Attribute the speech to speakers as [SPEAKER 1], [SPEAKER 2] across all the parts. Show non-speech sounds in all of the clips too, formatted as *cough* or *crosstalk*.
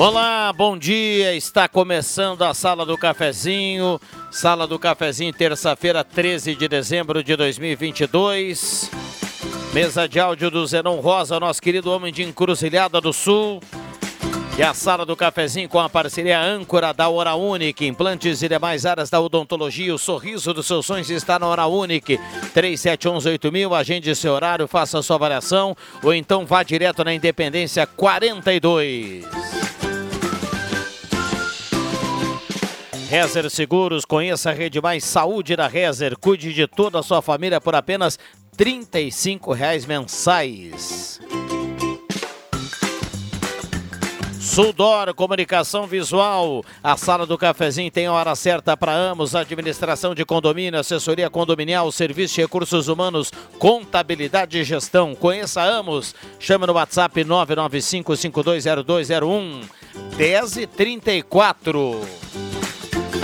[SPEAKER 1] Olá, bom dia. Está começando a Sala do Cafezinho. Sala do Cafezinho, terça-feira, 13 de dezembro de 2022. Mesa de áudio do Zenon Rosa, nosso querido homem de Encruzilhada do Sul. E a Sala do Cafezinho com a parceria âncora da Hora. Implantes e demais áreas da odontologia. O sorriso dos seus sonhos está na Hora Única. 37118000. Agende seu horário, faça sua avaliação. Ou então vá direto na Independência 42. Rezer Seguros, conheça a Rede Mais Saúde da Rezer. Cuide de toda a sua família por apenas 35 reais mensais. Suldor Comunicação Visual, a sala do cafezinho tem hora certa para Amos, administração de condomínio, assessoria condominial, serviço de recursos humanos, contabilidade e gestão. Conheça Amos, chame no WhatsApp 995-520201 1034.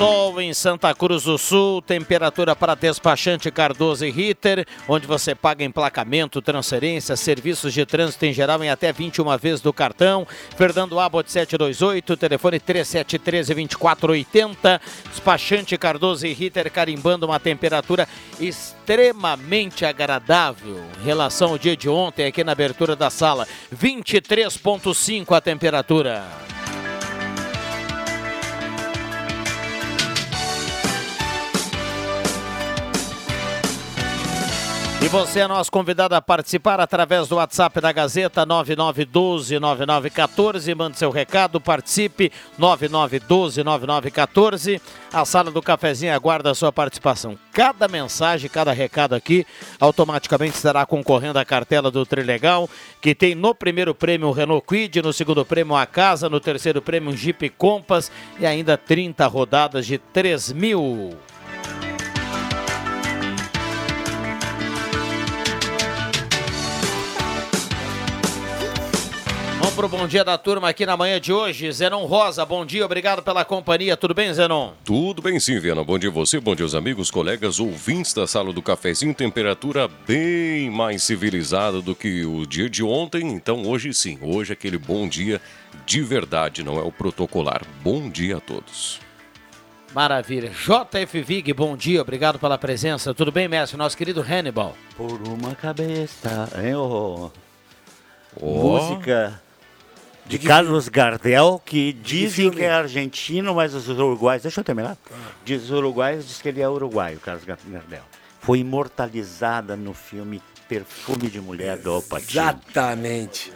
[SPEAKER 1] Sol em Santa Cruz do Sul, temperatura para despachante Cardoso e Ritter, onde você paga emplacamento, transferência, serviços de trânsito em geral em até 21 vezes do cartão. Fernando Abbott 728, telefone 3713-2480. Despachante Cardoso e Ritter carimbando uma temperatura extremamente agradável em relação ao dia de ontem aqui na abertura da sala. 23,5 a temperatura. E você é nosso convidado a participar através do WhatsApp da Gazeta 9912-9914. Mande seu recado, participe 9912-9914. A sala do cafezinho aguarda a sua participação. Cada mensagem, cada recado aqui automaticamente estará concorrendo à cartela do Trilegal, que tem no primeiro prêmio o Renault Quid, no segundo prêmio a casa, no terceiro prêmio um Jeep Compass e ainda 30 rodadas de 3 mil. Vamos pro bom dia da turma aqui na manhã de hoje. Zenon Rosa, bom dia, obrigado pela companhia. Tudo bem, Zenon?
[SPEAKER 2] Tudo bem sim, Viana. Bom dia você, bom dia os amigos, colegas, ouvintes da sala do cafezinho. Temperatura bem mais civilizada do que o dia de ontem. Então hoje sim, hoje é aquele bom dia de verdade, não é o protocolar. Bom dia a todos.
[SPEAKER 1] Maravilha. JF Vig, bom dia, obrigado pela presença. Tudo bem, mestre? Nosso querido Hannibal.
[SPEAKER 3] Por uma cabeça, hein, ô?
[SPEAKER 2] Ó.
[SPEAKER 3] Música de Carlos Gardel, que dizem que é argentino, mas os uruguaios. Deixa eu terminar. Diz os uruguaios, diz que ele é uruguaio, Carlos Gardel. Foi imortalizada no filme Perfume de Mulher do Al Pacino.
[SPEAKER 4] Exatamente.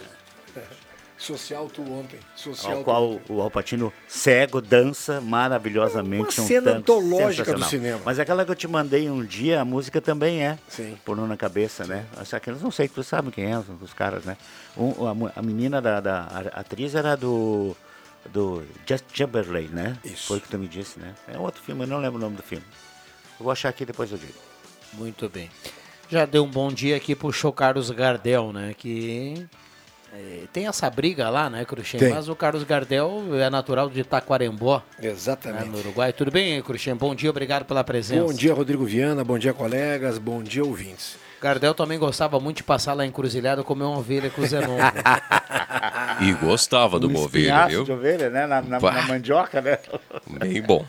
[SPEAKER 4] Social tu ontem. Social
[SPEAKER 3] ao qual o Alpatino cego dança maravilhosamente.
[SPEAKER 4] Uma
[SPEAKER 3] um
[SPEAKER 4] cena antológica do cinema.
[SPEAKER 3] Mas aquela que eu te mandei um dia, a música também é.
[SPEAKER 4] Sim.
[SPEAKER 3] Por na cabeça, né? Essa aqueles não sei, tu sabe quem é, os caras, né? Um, a, a menina da, da a atriz era do do Just Timberlake, né?
[SPEAKER 4] Isso.
[SPEAKER 3] Foi o que tu me disse, né? É outro filme, eu não lembro o nome do filme. Eu vou achar aqui depois eu digo.
[SPEAKER 1] Muito bem. Já deu um bom dia aqui pro show Carlos Gardel, né? Que tem essa briga lá, né, Cruxem?
[SPEAKER 4] Tem.
[SPEAKER 1] Mas o Carlos Gardel é natural de Taquarembó, né,
[SPEAKER 4] Exatamente.
[SPEAKER 1] no Uruguai. Tudo bem, Cruxem? Bom dia, obrigado pela presença.
[SPEAKER 4] Bom dia, Rodrigo Viana. Bom dia, colegas. Bom dia, ouvintes.
[SPEAKER 1] Gardel também gostava muito de passar lá em Cruzilhada comer uma ovelha com o Zenon. *laughs*
[SPEAKER 2] E gostava do
[SPEAKER 3] Um
[SPEAKER 2] Bovilho,
[SPEAKER 3] espinhaço
[SPEAKER 2] viu?
[SPEAKER 3] de ovelha, né? Na, na- na mandioca, né?
[SPEAKER 2] Bem bom.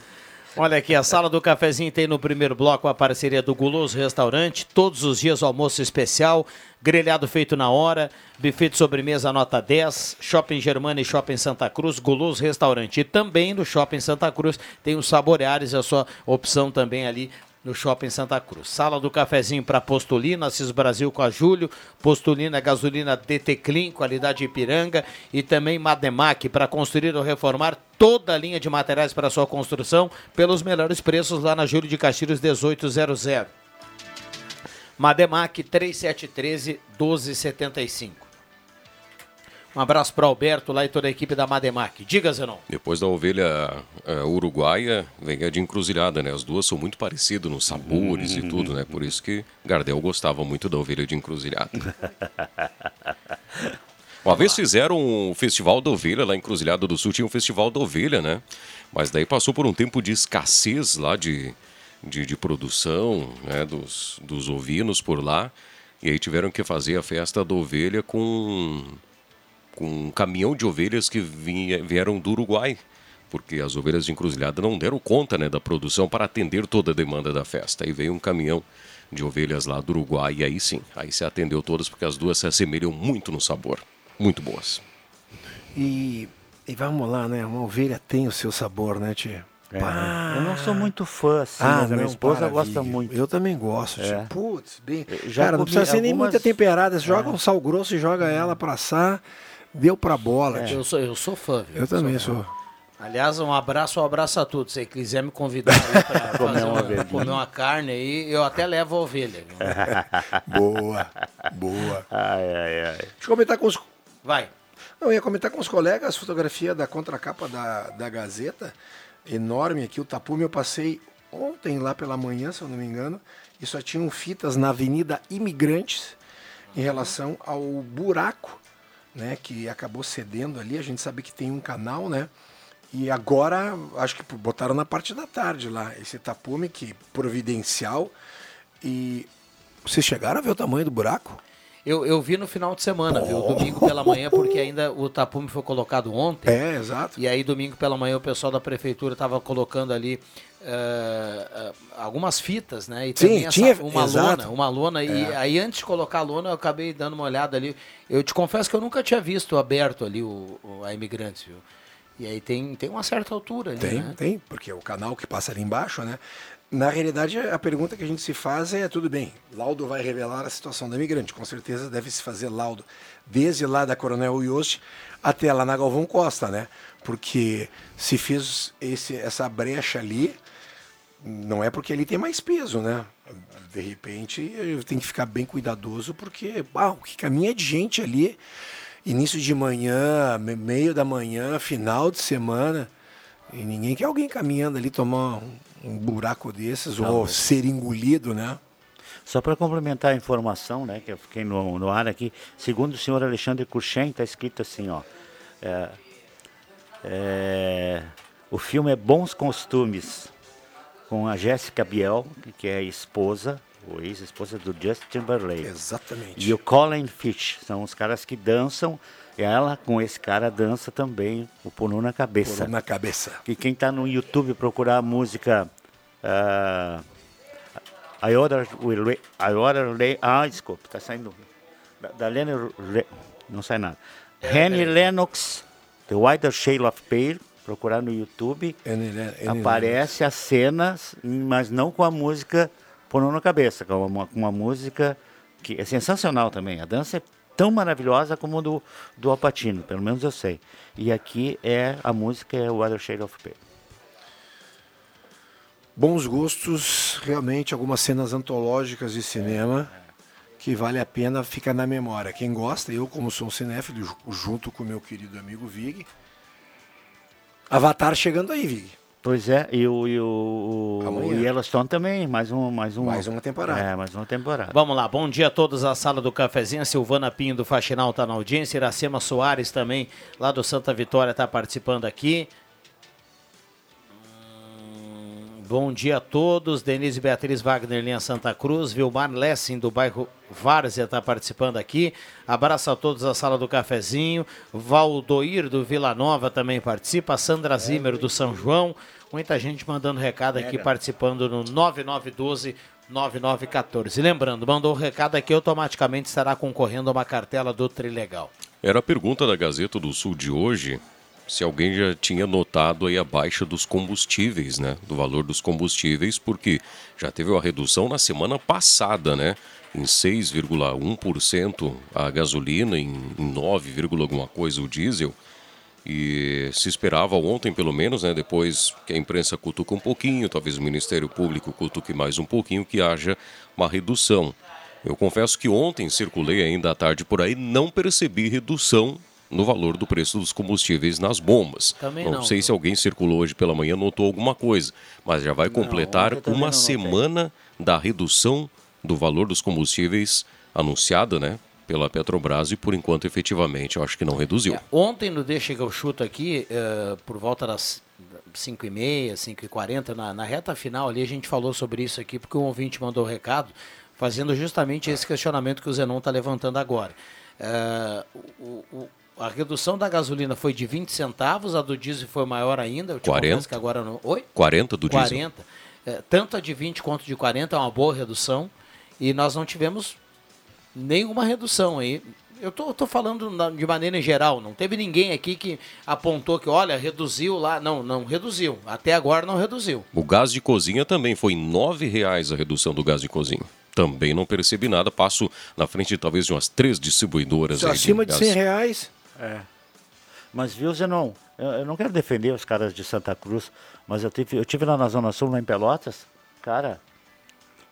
[SPEAKER 1] Olha aqui, a sala do cafezinho tem no primeiro bloco a parceria do Guloso Restaurante, todos os dias almoço especial, grelhado feito na hora, buffet de sobremesa nota 10, Shopping Germana e Shopping Santa Cruz, Guloso Restaurante. E também no Shopping Santa Cruz tem os Saboreares, a sua opção também ali no Shopping Santa Cruz. Sala do cafezinho para Postulina, Assis Brasil com a Júlio, Postulina gasolina DT Clean, qualidade Ipiranga e também Mademac para construir ou reformar toda a linha de materiais para sua construção pelos melhores preços lá na Júlio de Castilhos 1800. Mademac 3713 1275. Um abraço para Alberto lá e toda a equipe da Mademac. Diga, Zenon.
[SPEAKER 2] Depois da ovelha eh, uruguaia, vem a de encruzilhada, né? As duas são muito parecidas nos sabores e tudo, né? Por isso que Gardel gostava muito da ovelha de encruzilhada. Uma vez fizeram um festival da ovelha lá em Encruzilhada do Sul, tinha um festival da ovelha, né? Mas daí passou por um tempo de escassez lá de, de, de produção né? dos, dos ovinos por lá. E aí tiveram que fazer a festa da ovelha com com um caminhão de ovelhas que vinha- vieram do Uruguai, porque as ovelhas de encruzilhada não deram conta né, da produção para atender toda a demanda da festa. Aí veio um caminhão de ovelhas lá do Uruguai e aí sim, aí se atendeu todas porque as duas se assemelham muito no sabor. Muito boas.
[SPEAKER 4] E, e vamos lá, né? Uma ovelha tem o seu sabor, né, tia?
[SPEAKER 3] É, eu não sou muito fã, assim, mas a minha esposa
[SPEAKER 4] para,
[SPEAKER 3] gosta muito.
[SPEAKER 4] Eu também gosto.
[SPEAKER 3] É.
[SPEAKER 4] tia. Putz, bem.
[SPEAKER 3] Já
[SPEAKER 4] Cara, não precisa ser nem
[SPEAKER 3] algumas-
[SPEAKER 4] muita temperada. Você joga um sal grosso e joga ela pra assar. Deu pra bola. tia.
[SPEAKER 1] Eu sou, eu sou fã, viu?
[SPEAKER 4] Eu também sou.
[SPEAKER 1] Aliás, um abraço, um abraço a todos. Se quiser me convidar pra *laughs*
[SPEAKER 3] Comer uma
[SPEAKER 1] comer uma carne aí, eu até levo a ovelha. *laughs*
[SPEAKER 4] Boa, boa.
[SPEAKER 3] Ai, ai, ai.
[SPEAKER 4] Deixa eu comentar com os.
[SPEAKER 1] Vai.
[SPEAKER 4] Eu ia comentar com os colegas a fotografia da contracapa da, da Gazeta, enorme aqui, o tapume eu passei ontem lá pela manhã, se eu não me engano, e só tinham fitas na Avenida Imigrantes em relação ao buraco, né, que acabou cedendo ali, a gente sabe que tem um canal, né, e agora, acho que botaram na parte da tarde lá, esse tapume que providencial, e vocês chegaram a ver o tamanho do buraco?
[SPEAKER 1] Eu, eu vi no final de semana, viu? Domingo pela manhã, porque ainda o tapume foi colocado ontem.
[SPEAKER 4] É, exato.
[SPEAKER 1] E aí, domingo pela manhã, o pessoal da prefeitura estava colocando ali eh, algumas fitas, né? E
[SPEAKER 4] Sim, tinha-
[SPEAKER 1] uma
[SPEAKER 4] exato.
[SPEAKER 1] lona, uma lona. E
[SPEAKER 4] É.
[SPEAKER 1] aí, antes de colocar a lona, eu acabei dando uma olhada ali. Eu te confesso que eu nunca tinha visto aberto ali o, o- a Imigrantes, viu? E aí tem, tem uma certa altura ali,
[SPEAKER 4] Tem,
[SPEAKER 1] né?
[SPEAKER 4] tem, porque é o canal que passa ali embaixo, né? Na realidade, a pergunta que a gente se faz é, tudo bem, laudo vai revelar a situação da imigrante, com certeza deve se fazer laudo, desde lá da Coronel Yost até lá na Galvão Costa, né? Porque se fez esse, essa brecha ali, não é porque ali tem mais peso, né? De repente, eu tenho que ficar bem cuidadoso, porque ah, o que caminha de gente ali, início de manhã, me- meio da manhã, final de semana, e ninguém quer alguém caminhando ali tomar um, um buraco desses ou ser engolido, né?
[SPEAKER 3] Só para complementar a informação, né, que eu fiquei no, no ar aqui, segundo o senhor Alexandre Cruxem, está escrito assim, ó. é, é, o filme é Bons Costumes, com a Jéssica Biel, que é a esposa, ou ex-esposa do Justin Timberlake.
[SPEAKER 4] Exatamente.
[SPEAKER 3] E o Colin Fitch, são os caras que dançam, ela com esse cara dança também o Punu na cabeça.
[SPEAKER 4] Pulou na cabeça.
[SPEAKER 3] E quem está no YouTube procurar a música. ah, I Order Will I Order Lay. Ah, desculpa, tá saindo. Da, da Lenny. Le- não sai nada. Henry Lennox, The Whiter Shade of Pale. Procurar no YouTube. Aparece as cenas, mas não com a música Punu na cabeça, com uma, com uma música que é sensacional também. A dança é tão maravilhosa como do, do Alpatino, pelo menos eu sei. E aqui é a música é Watershed of Pale.
[SPEAKER 4] Bons gostos, realmente algumas cenas antológicas de cinema que vale a pena ficar na memória. Quem gosta, eu como sou um cinéfilo, junto com meu querido amigo Vig. Avatar chegando aí, Vig.
[SPEAKER 3] Pois é, e o, e o, o. Yellowstone também, mais um, mais um.
[SPEAKER 4] Mais uma temporada.
[SPEAKER 3] É, mais uma temporada.
[SPEAKER 1] Vamos lá, bom dia a todos a sala do cafezinho. Silvana Pinho do Faxinal está na audiência. Iracema Soares também, lá do Santa Vitória, está participando aqui. Bom dia a todos. Denise Beatriz Wagner, linha Santa Cruz. Vilmar Lessing, do bairro Várzea, está participando aqui. Abraço a todos a sala do cafezinho. Valdoir, do Vila Nova, também participa. Sandra Zimmer, do São João. Muita gente mandando recado aqui, participando no 9912 9914. E lembrando, mandou o recado aqui, automaticamente estará concorrendo a uma cartela do Trilegal.
[SPEAKER 2] Era a pergunta da Gazeta do Sul de hoje, se alguém já tinha notado aí a baixa dos combustíveis, né? Do valor dos combustíveis, porque já teve uma redução na semana passada, né? Em 6,1% a gasolina, em em 9, alguma coisa o diesel. E se esperava ontem, pelo menos, né, depois que a imprensa cutuca um pouquinho, talvez o Ministério Público cutuque mais um pouquinho, que haja uma redução. Eu confesso que ontem circulei ainda à tarde por aí, não percebi redução no valor do preço dos combustíveis nas bombas.
[SPEAKER 1] Também não,
[SPEAKER 2] sei
[SPEAKER 1] viu?
[SPEAKER 2] se alguém circulou hoje pela manhã notou alguma coisa, mas já vai completar uma
[SPEAKER 3] não notei.
[SPEAKER 2] semana da redução do valor dos combustíveis anunciada, né, pela Petrobras e por enquanto efetivamente eu acho que não reduziu.
[SPEAKER 1] É, ontem no Deixa que eu chuto aqui, eh, por volta das 5h30, 5h40, na, na reta final ali, a gente falou sobre isso aqui, porque um ouvinte mandou o recado, fazendo justamente esse questionamento que o Zenon está levantando agora. Eh, o- o- a redução da gasolina foi de 20 centavos, a do diesel foi maior ainda. Eu te
[SPEAKER 2] 40.
[SPEAKER 1] confesso que agora não. Oi?
[SPEAKER 2] 40 do diesel.
[SPEAKER 1] 40. É, tanto a de 20 quanto de 40 é uma boa redução. E nós não tivemos nenhuma redução aí. Eu tô, tô falando na- de maneira em geral, não teve ninguém aqui que apontou que, olha, reduziu lá. Não, não reduziu. Até agora não reduziu.
[SPEAKER 2] O gás de cozinha também foi 9 reais a redução do gás de cozinha. Também não percebi nada. Passo na frente talvez de umas três distribuidoras.
[SPEAKER 4] Acima de
[SPEAKER 2] gás.
[SPEAKER 4] 100 reais,
[SPEAKER 3] Mas viu, Zenon, eu, eu não quero defender os caras de Santa Cruz, mas eu tive, eu tive lá na Zona Sul, lá em Pelotas, cara,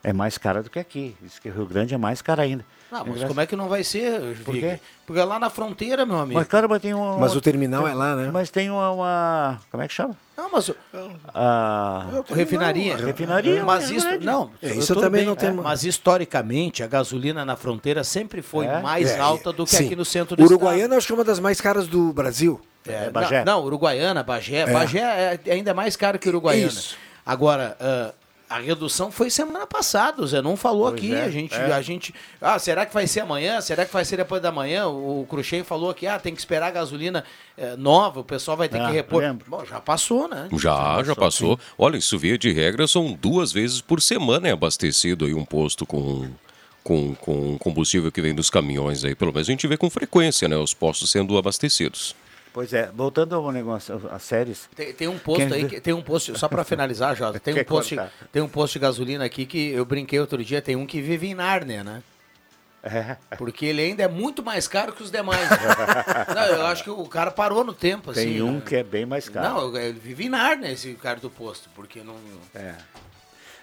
[SPEAKER 3] é mais cara do que aqui. Diz que Rio Grande é mais cara ainda.
[SPEAKER 1] Não, mas como é que não vai ser,
[SPEAKER 3] Por quê?
[SPEAKER 1] Porque é lá na fronteira, meu amigo.
[SPEAKER 3] Mas, cara, mas tem uma...
[SPEAKER 4] mas o terminal é lá, né?
[SPEAKER 3] Mas tem uma, uma- Como é que chama?
[SPEAKER 1] Não, mas o-
[SPEAKER 3] A...
[SPEAKER 1] refinaria.
[SPEAKER 3] Refinaria,
[SPEAKER 1] Mas
[SPEAKER 3] é
[SPEAKER 1] isso, não.
[SPEAKER 4] É, isso também não tem-
[SPEAKER 1] Mas historicamente, a gasolina na fronteira sempre foi
[SPEAKER 3] É?
[SPEAKER 1] mais
[SPEAKER 4] É,
[SPEAKER 1] alta do que
[SPEAKER 4] sim.
[SPEAKER 1] aqui no centro do estado.
[SPEAKER 4] Uruguaiana acho que é uma das mais caras do Brasil.
[SPEAKER 1] É,
[SPEAKER 3] Bagé.
[SPEAKER 1] Não, não, Uruguaiana, Bagé. Bagé é ainda mais caro que Uruguaiana.
[SPEAKER 4] Isso.
[SPEAKER 1] Agora, ah, a redução foi semana passada, o Zé não falou
[SPEAKER 3] Pois
[SPEAKER 1] aqui.
[SPEAKER 3] é,
[SPEAKER 1] a, gente,
[SPEAKER 3] é.
[SPEAKER 1] a gente. Ah, será que vai ser amanhã? Será que vai ser depois da manhã? O Cruxem falou aqui, ah, tem que esperar a gasolina eh, nova, o pessoal vai ter
[SPEAKER 3] Ah,
[SPEAKER 1] que repor.
[SPEAKER 3] lembro.
[SPEAKER 1] Bom, já passou, né?
[SPEAKER 2] Já, já passou. Olha, isso via de regra são duas vezes por semana é abastecido aí um posto com, com, com combustível que vem dos caminhões aí. Pelo menos a gente vê com frequência, né? Os postos sendo abastecidos.
[SPEAKER 3] Pois é, voltando ao negócio, às séries,
[SPEAKER 1] Tem, tem um posto
[SPEAKER 3] Quem-
[SPEAKER 1] aí, que- tem um posto, só para *laughs* finalizar, Jota, tem um, posto,
[SPEAKER 3] cortar?
[SPEAKER 1] tem um posto de gasolina aqui que eu brinquei outro dia, tem um que vive em Nárnia, né?
[SPEAKER 3] é,
[SPEAKER 1] Porque ele ainda é muito mais caro que os demais. *laughs* não, eu acho que o cara parou no tempo, assim.
[SPEAKER 3] tem um
[SPEAKER 1] né?
[SPEAKER 3] que é bem mais caro.
[SPEAKER 1] Não, ele vive em Nárnia, esse cara do posto, porque não...
[SPEAKER 3] É.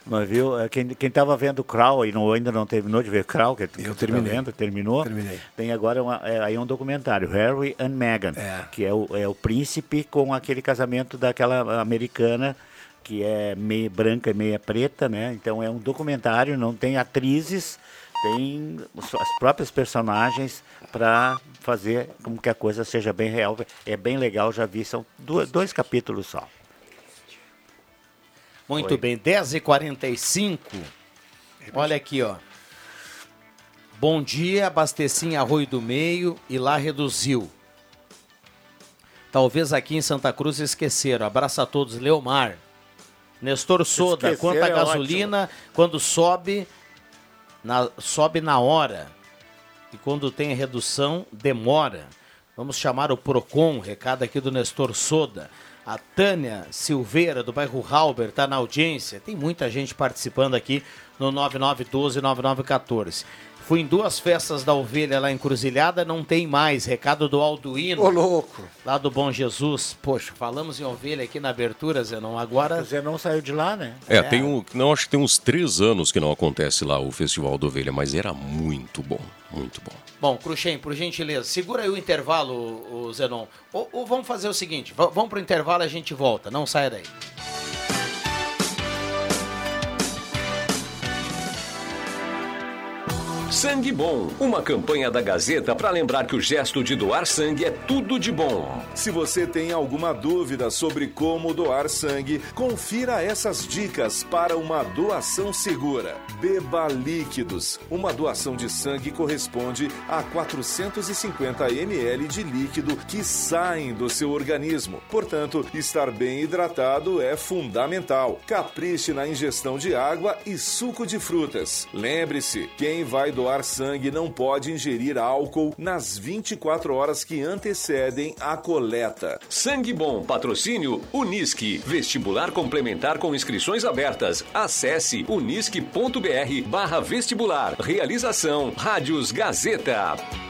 [SPEAKER 3] Mas viu, é, quem, quem tava vendo Crow e não, ainda não terminou de ver Crow, que, que
[SPEAKER 4] Eu
[SPEAKER 3] tá
[SPEAKER 4] terminei.
[SPEAKER 3] vendo, terminou,
[SPEAKER 4] Terminei.
[SPEAKER 3] tem agora uma, é, aí um documentário, Harry and Meghan,
[SPEAKER 4] É.
[SPEAKER 3] que é o, é o príncipe com aquele casamento daquela americana que é meia branca e meia preta, né? Então é um documentário, não tem atrizes, tem as próprias personagens para fazer com que a coisa seja bem real. É bem legal, já vi, são du- dois capítulos só.
[SPEAKER 1] Muito
[SPEAKER 3] Oi.
[SPEAKER 1] bem, 10h45. Olha aqui, ó. Bom dia, abasteci em Arroio do Meio e lá reduziu. Talvez aqui em Santa Cruz esqueceram. Abraço a todos, Leomar. Nestor Soda,
[SPEAKER 3] Esqueceram
[SPEAKER 1] quanto a
[SPEAKER 3] é
[SPEAKER 1] gasolina, quando sobe, na, sobe na hora. E quando tem redução, demora. Vamos chamar o PROCON, recado aqui do Nestor Soda. A Tânia Silveira, do bairro Halber, está na audiência. Tem muita gente participando aqui no 9912-9914. Fui em duas festas da ovelha lá em Cruzilhada, não tem mais. Recado do Alduíno.
[SPEAKER 4] Ô, louco.
[SPEAKER 1] Lá do Bom Jesus. Poxa, falamos em ovelha aqui na abertura, Zenon. Agora.
[SPEAKER 3] O Zenon saiu de lá, né?
[SPEAKER 2] É, tem um. Não, acho que tem uns três anos que não acontece lá o Festival da Ovelha, mas era muito bom. Muito bom.
[SPEAKER 1] Bom, Cruxem, por gentileza, segura aí o intervalo, o Zenon. Ou, ou vamos fazer o seguinte: vamos pro intervalo e a gente volta. Não saia daí.
[SPEAKER 5] Sangue Bom, uma campanha da Gazeta para lembrar que o gesto de doar sangue é tudo de bom.
[SPEAKER 6] Se você tem alguma dúvida sobre como doar sangue, confira essas dicas para uma doação segura. Beba líquidos. Uma doação de sangue corresponde a 450 ml de líquido que saem do seu organismo. Portanto, estar bem hidratado é fundamental. Capriche na ingestão de água e suco de frutas. Lembre-se, quem vai doar sangue não pode ingerir álcool nas 24 horas que antecedem a coleta.
[SPEAKER 5] Sangue Bom, patrocínio Unisque. Vestibular complementar com inscrições abertas. Acesse unisque.br barra vestibular. Realização Rádios Gazeta.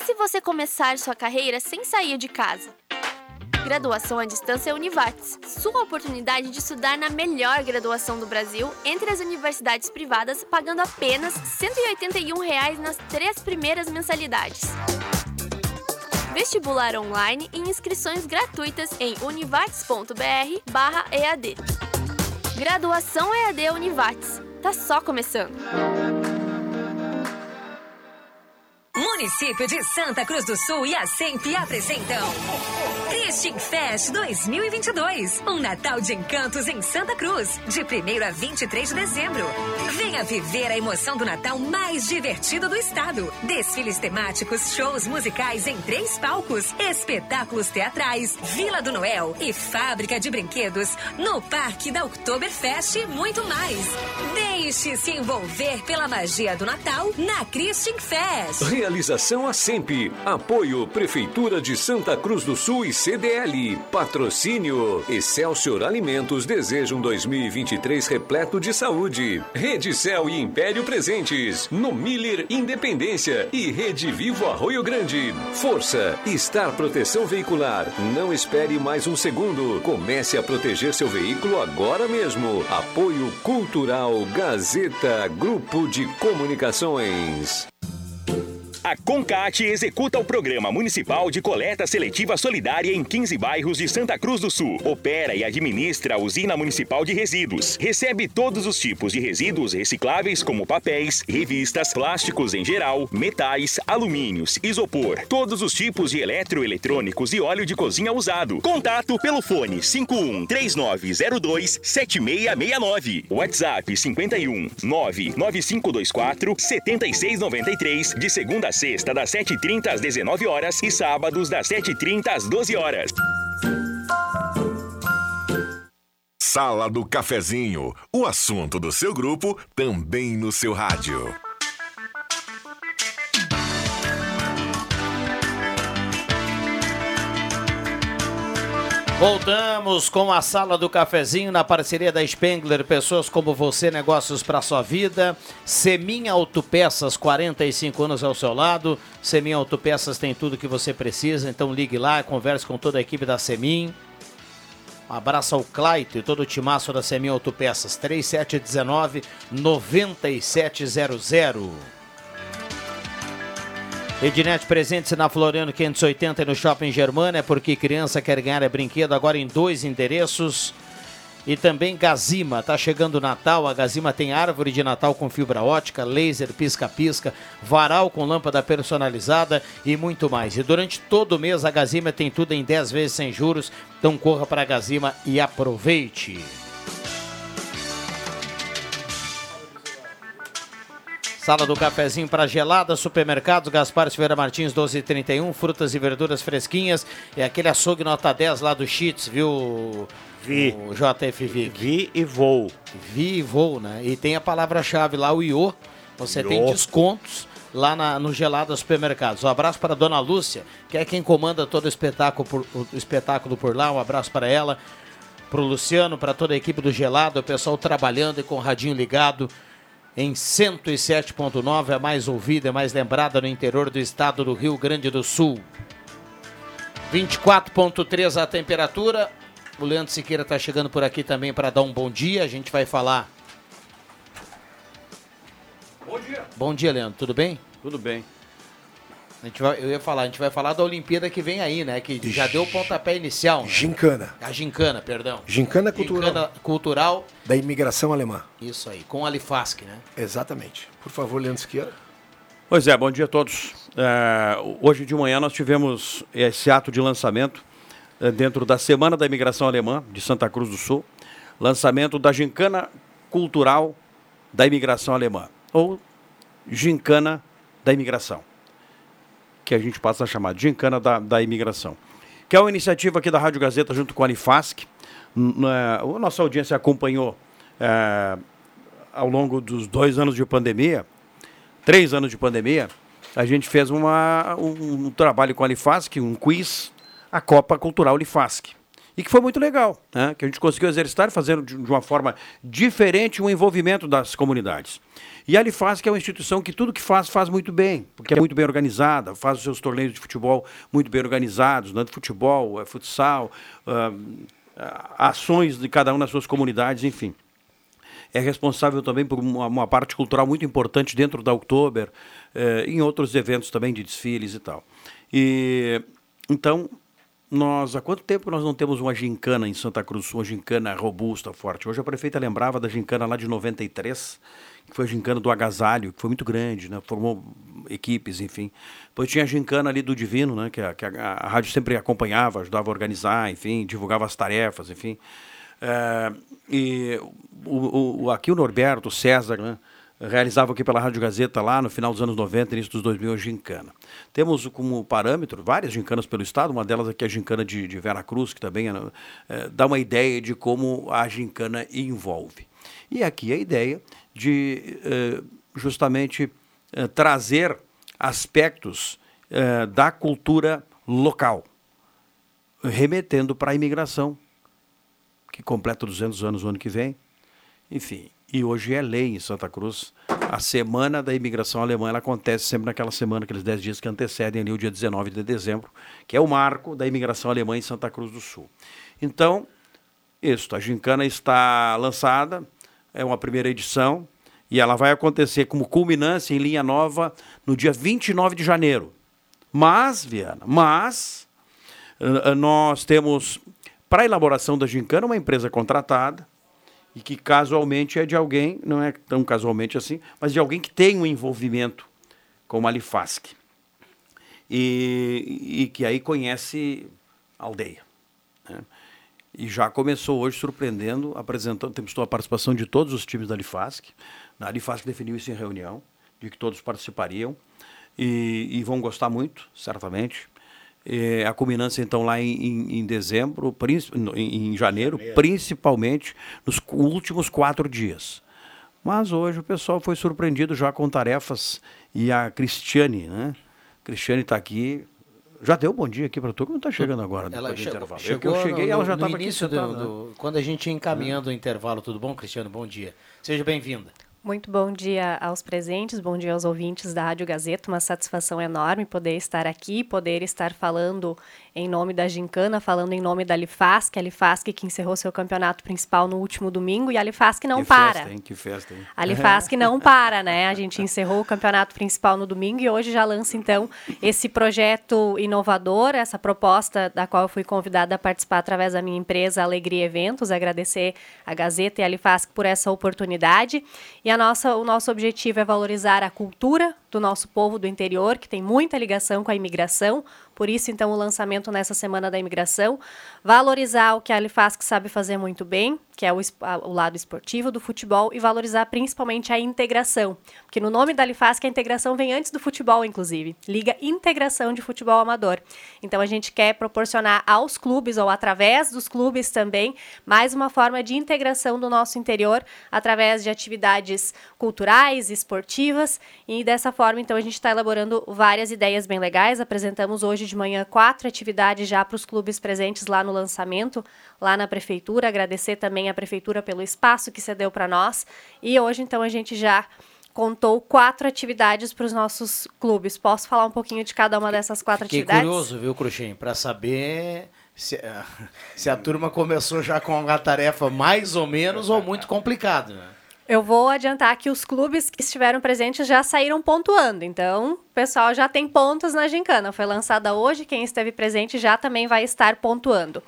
[SPEAKER 7] E se você começar sua carreira sem sair de casa? Graduação à distância Univates. Sua oportunidade de estudar na melhor graduação do Brasil entre as universidades privadas, pagando apenas 181 reais nas três primeiras mensalidades. Vestibular online e inscrições gratuitas em univates.br/ead. Graduação EAD Univates. Tá só começando.
[SPEAKER 8] Município de Santa Cruz do Sul e a SEMP apresentam Christian Fest 2022. Um Natal de encantos em Santa Cruz, de 1 a 23 de dezembro. Venha viver a emoção do Natal mais divertido do estado. Desfiles temáticos, shows musicais em três palcos, espetáculos teatrais, Vila do Noel e fábrica de brinquedos no Parque da Oktoberfest e muito mais. Deixe-se envolver pela magia do Natal na Christian Fest.
[SPEAKER 5] Realização a sempre. Apoio Prefeitura de Santa Cruz do Sul e CDL. Patrocínio Excelsior Alimentos deseja um 2023 repleto de saúde. Rede Cel e Império presentes. No Miller Independência e Rede Vivo Arroio Grande. Força. Estar Proteção Veicular. Não espere mais um segundo. Comece a proteger seu veículo agora mesmo. Apoio Cultural Gazeta Grupo de Comunicações.
[SPEAKER 9] A Concat executa o Programa Municipal de Coleta Seletiva Solidária em 15 bairros de Santa Cruz do Sul. Opera e administra a Usina Municipal de Resíduos. Recebe todos os tipos de resíduos recicláveis, como papéis, revistas, plásticos em geral, metais, alumínios, isopor, todos os tipos de eletroeletrônicos e óleo de cozinha usado. Contato pelo fone 51 3902 7669. WhatsApp 51 99524 7693 de segunda a sexta, das 7h30 às 19 horas e sábados, das 7h30 às 12 horas.
[SPEAKER 10] Sala do Cafezinho, o assunto do seu grupo também no seu rádio.
[SPEAKER 1] Voltamos com a sala do cafezinho na parceria da Spengler, pessoas como você, negócios para sua vida. Semin Autopeças, 45 anos ao seu lado. Semin Autopeças tem tudo que você precisa, então ligue lá, converse com toda a equipe da Semin. Um abraço ao Claito e todo o timaço da Semin Autopeças, 3719 9700. Ednet presente na Floriano 580 e no Shopping Germana, é porque criança quer ganhar é brinquedo agora em dois endereços. E também Gazima, tá chegando o Natal, a Gazima tem árvore de Natal com fibra ótica, laser, pisca-pisca, varal com lâmpada personalizada e muito mais. E durante todo o mês a Gazima tem tudo em 10 vezes sem juros, então corra para a Gazima e aproveite. Sala do cafezinho para gelada, supermercados, Gaspar Silveira Martins 1231, frutas e verduras fresquinhas. E aquele açougue nota 10 lá do Cheats, viu?
[SPEAKER 3] Vi.
[SPEAKER 1] O JFV.
[SPEAKER 3] Vi e vou.
[SPEAKER 1] Vi e vou, né? E tem a palavra-chave lá, o IO. Você tem descontos lá na, no Gelada Supermercados. Um abraço para a dona Lúcia, que é quem comanda todo o espetáculo por, o espetáculo por lá. Um abraço para ela, para o Luciano, para toda a equipe do Gelado, o pessoal trabalhando e com o radinho ligado em 107.9, é mais ouvida, é mais lembrada no interior do estado do Rio Grande do Sul. 24.3 a temperatura. O Leandro Siqueira está chegando por aqui também para dar um bom dia. A gente vai falar.
[SPEAKER 11] Bom dia.
[SPEAKER 1] Bom dia, Leandro. Tudo bem?
[SPEAKER 11] Tudo bem.
[SPEAKER 1] A gente vai, eu ia falar, a gente vai falar da Olimpíada que vem aí, né? Que já deu o pontapé inicial. Né?
[SPEAKER 4] Gincana.
[SPEAKER 1] A gincana, perdão.
[SPEAKER 4] Gincana cultural.
[SPEAKER 1] Gincana cultural.
[SPEAKER 4] Da imigração alemã.
[SPEAKER 1] Isso aí, com a Alifasc, né?
[SPEAKER 4] Exatamente. Por favor, Leandro Siqueira.
[SPEAKER 11] Pois é, bom dia a todos. É, hoje de manhã nós tivemos esse ato de lançamento é, dentro da Semana da Imigração Alemã de Santa Cruz do Sul, lançamento da Gincana Cultural da Imigração Alemã, ou Gincana da Imigração, que a gente passa a chamar de Gincana da, da Imigração, que é uma iniciativa aqui da Rádio Gazeta junto com a Unifasc. N- é, a nossa audiência acompanhou é, ao longo dos dois anos de pandemia, três anos de pandemia, a gente fez uma, um, um trabalho com a Unifasc, um quiz, a Copa Cultural Unifasc. E que foi muito legal, né? que a gente conseguiu exercitar fazer de, de uma forma diferente o envolvimento das comunidades. E a Unifasc é uma instituição que tudo que faz, faz muito bem, porque é muito bem organizada, faz os seus torneios de futebol muito bem organizados, né? de futebol, é futsal, ah, ações de cada um nas suas comunidades, enfim é responsável também por uma, uma parte cultural muito importante dentro da Oktober, eh, em outros eventos também de desfiles e tal. E então nós há quanto tempo nós não temos uma gincana em Santa Cruz, uma gincana robusta, forte? Hoje a prefeita lembrava da gincana lá de 93, que foi a gincana do agasalho, que foi muito grande, né? Formou equipes, enfim. Depois tinha a gincana ali do Divino, né? Que a, que a, a rádio sempre acompanhava, ajudava a organizar, enfim, divulgava as tarefas, enfim. É, e o, o- aqui o Norberto, o César, né, realizavam aqui pela Rádio Gazeta lá no final dos anos 90, início dos 2000, a gincana. Temos como parâmetro várias gincanas pelo estado, uma delas aqui é a gincana de, de Vera Cruz, que também é, é, dá uma ideia de como a gincana envolve. E aqui a ideia de eh, justamente eh, trazer aspectos eh, da cultura local, remetendo para a imigração, que completa 200 anos no ano que vem. Enfim, e hoje é lei em Santa Cruz. A Semana da Imigração Alemã ela acontece sempre naquela semana, aqueles 10 dias que antecedem ali o dia 19 de dezembro, que é o marco da imigração alemã em Santa Cruz do Sul. Então, isso, a gincana está lançada, é uma primeira edição, e ela vai acontecer como culminância em linha nova no dia 29 de janeiro. Mas, Viana, mas eh, nós temos para a elaboração da gincana uma empresa contratada e que casualmente é de alguém, não é tão casualmente assim, mas de alguém que tem um envolvimento com a Alifasc e, e que aí conhece a aldeia. né? E já começou hoje surpreendendo, apresentando, temos a participação de todos os times da Alifasc. A Alifasc definiu isso em reunião, de que todos participariam e, e vão gostar muito, certamente. É, a culminância, então, lá em, em- em dezembro, em, em janeiro, principalmente nos últimos quatro dias. Mas hoje o pessoal foi surpreendido já com tarefas e a Cristiane, né? Cristiane está aqui. Já deu bom dia aqui para tu, como está chegando agora?
[SPEAKER 1] Ela
[SPEAKER 11] depois do
[SPEAKER 1] chegou,
[SPEAKER 11] intervalo?
[SPEAKER 1] chegou
[SPEAKER 11] eu, que eu cheguei,
[SPEAKER 1] no,
[SPEAKER 11] ela já
[SPEAKER 1] no
[SPEAKER 11] estava aqui
[SPEAKER 1] início do,
[SPEAKER 11] né?
[SPEAKER 1] do- quando a gente ia encaminhando o intervalo. Tudo bom, Cristiano? Bom dia. Seja bem-vinda.
[SPEAKER 12] Muito bom dia aos presentes, bom dia aos ouvintes da Rádio Gazeta. Uma satisfação enorme poder estar aqui, poder estar falando em nome da Gincana, falando em nome da Alifasc, a Alifasc que encerrou seu campeonato principal no último domingo e a Alifasc não
[SPEAKER 11] que
[SPEAKER 12] para.
[SPEAKER 11] Festa, hein? Que festa, hein?
[SPEAKER 12] A Alifasc não *laughs* para, né? A gente encerrou o campeonato principal no domingo e hoje já lança, então, esse projeto inovador, essa proposta da qual eu fui convidada a participar através da minha empresa Alegria Eventos. Agradecer a Gazeta e a Alifasc por essa oportunidade. E a nossa, o nosso objetivo é valorizar a cultura do nosso povo do interior, que tem muita ligação com a imigração, Por isso, então, o lançamento nessa semana da imigração, valorizar o que a Alifasc sabe fazer muito bem, que é o, o, lado esportivo do futebol, e valorizar principalmente a integração. Porque no nome da Alifasc, a integração vem antes do futebol, inclusive. Liga Integração de Futebol Amador. Então, a gente quer proporcionar aos clubes, ou através dos clubes também, mais uma forma de integração do nosso interior, através de atividades culturais, esportivas, e dessa forma, então, a gente está elaborando várias ideias bem legais. Apresentamos hoje de manhã quatro atividades já para os clubes presentes lá no lançamento, lá na prefeitura. Agradecer também a prefeitura pelo espaço que cedeu para nós. E hoje, então, a gente já contou quatro atividades para os nossos clubes. Posso falar um pouquinho de cada uma dessas quatro
[SPEAKER 1] Fiquei
[SPEAKER 12] atividades?
[SPEAKER 1] curioso, viu, Cruxem, para saber se, se, a turma começou já com a tarefa mais ou menos ou muito complicado, né?
[SPEAKER 12] Eu vou adiantar que os clubes que estiveram presentes já saíram pontuando, então o pessoal já tem pontos na gincana. Foi lançada hoje, quem esteve presente já também vai estar pontuando.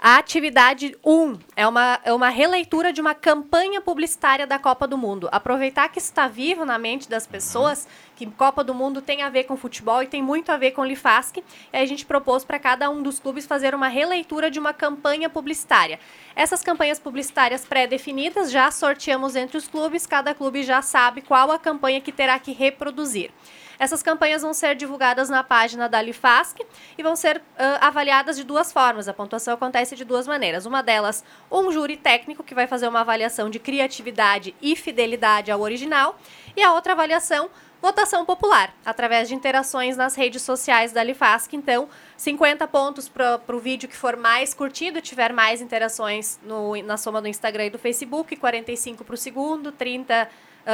[SPEAKER 12] A atividade 1 é uma, é uma releitura de uma campanha publicitária da Copa do Mundo. Aproveitar que está vivo na mente das pessoas, que Copa do Mundo tem a ver com futebol e tem muito a ver com Lifasc, e a gente propôs para cada um dos clubes fazer uma releitura de uma campanha publicitária. Essas campanhas publicitárias pré-definidas já sorteamos entre os clubes, cada clube já sabe qual a campanha que terá que reproduzir. Essas campanhas vão ser divulgadas na página da Lifasc e vão ser uh, avaliadas de duas formas. A pontuação acontece de duas maneiras. Uma delas, um júri técnico que vai fazer uma avaliação de criatividade e fidelidade ao original, e a outra avaliação votação popular, através de interações nas redes sociais da Lifasc. Então, 50 pontos para o vídeo que for mais curtido, tiver mais interações no, na soma do Instagram e do Facebook, 45 para o segundo, 30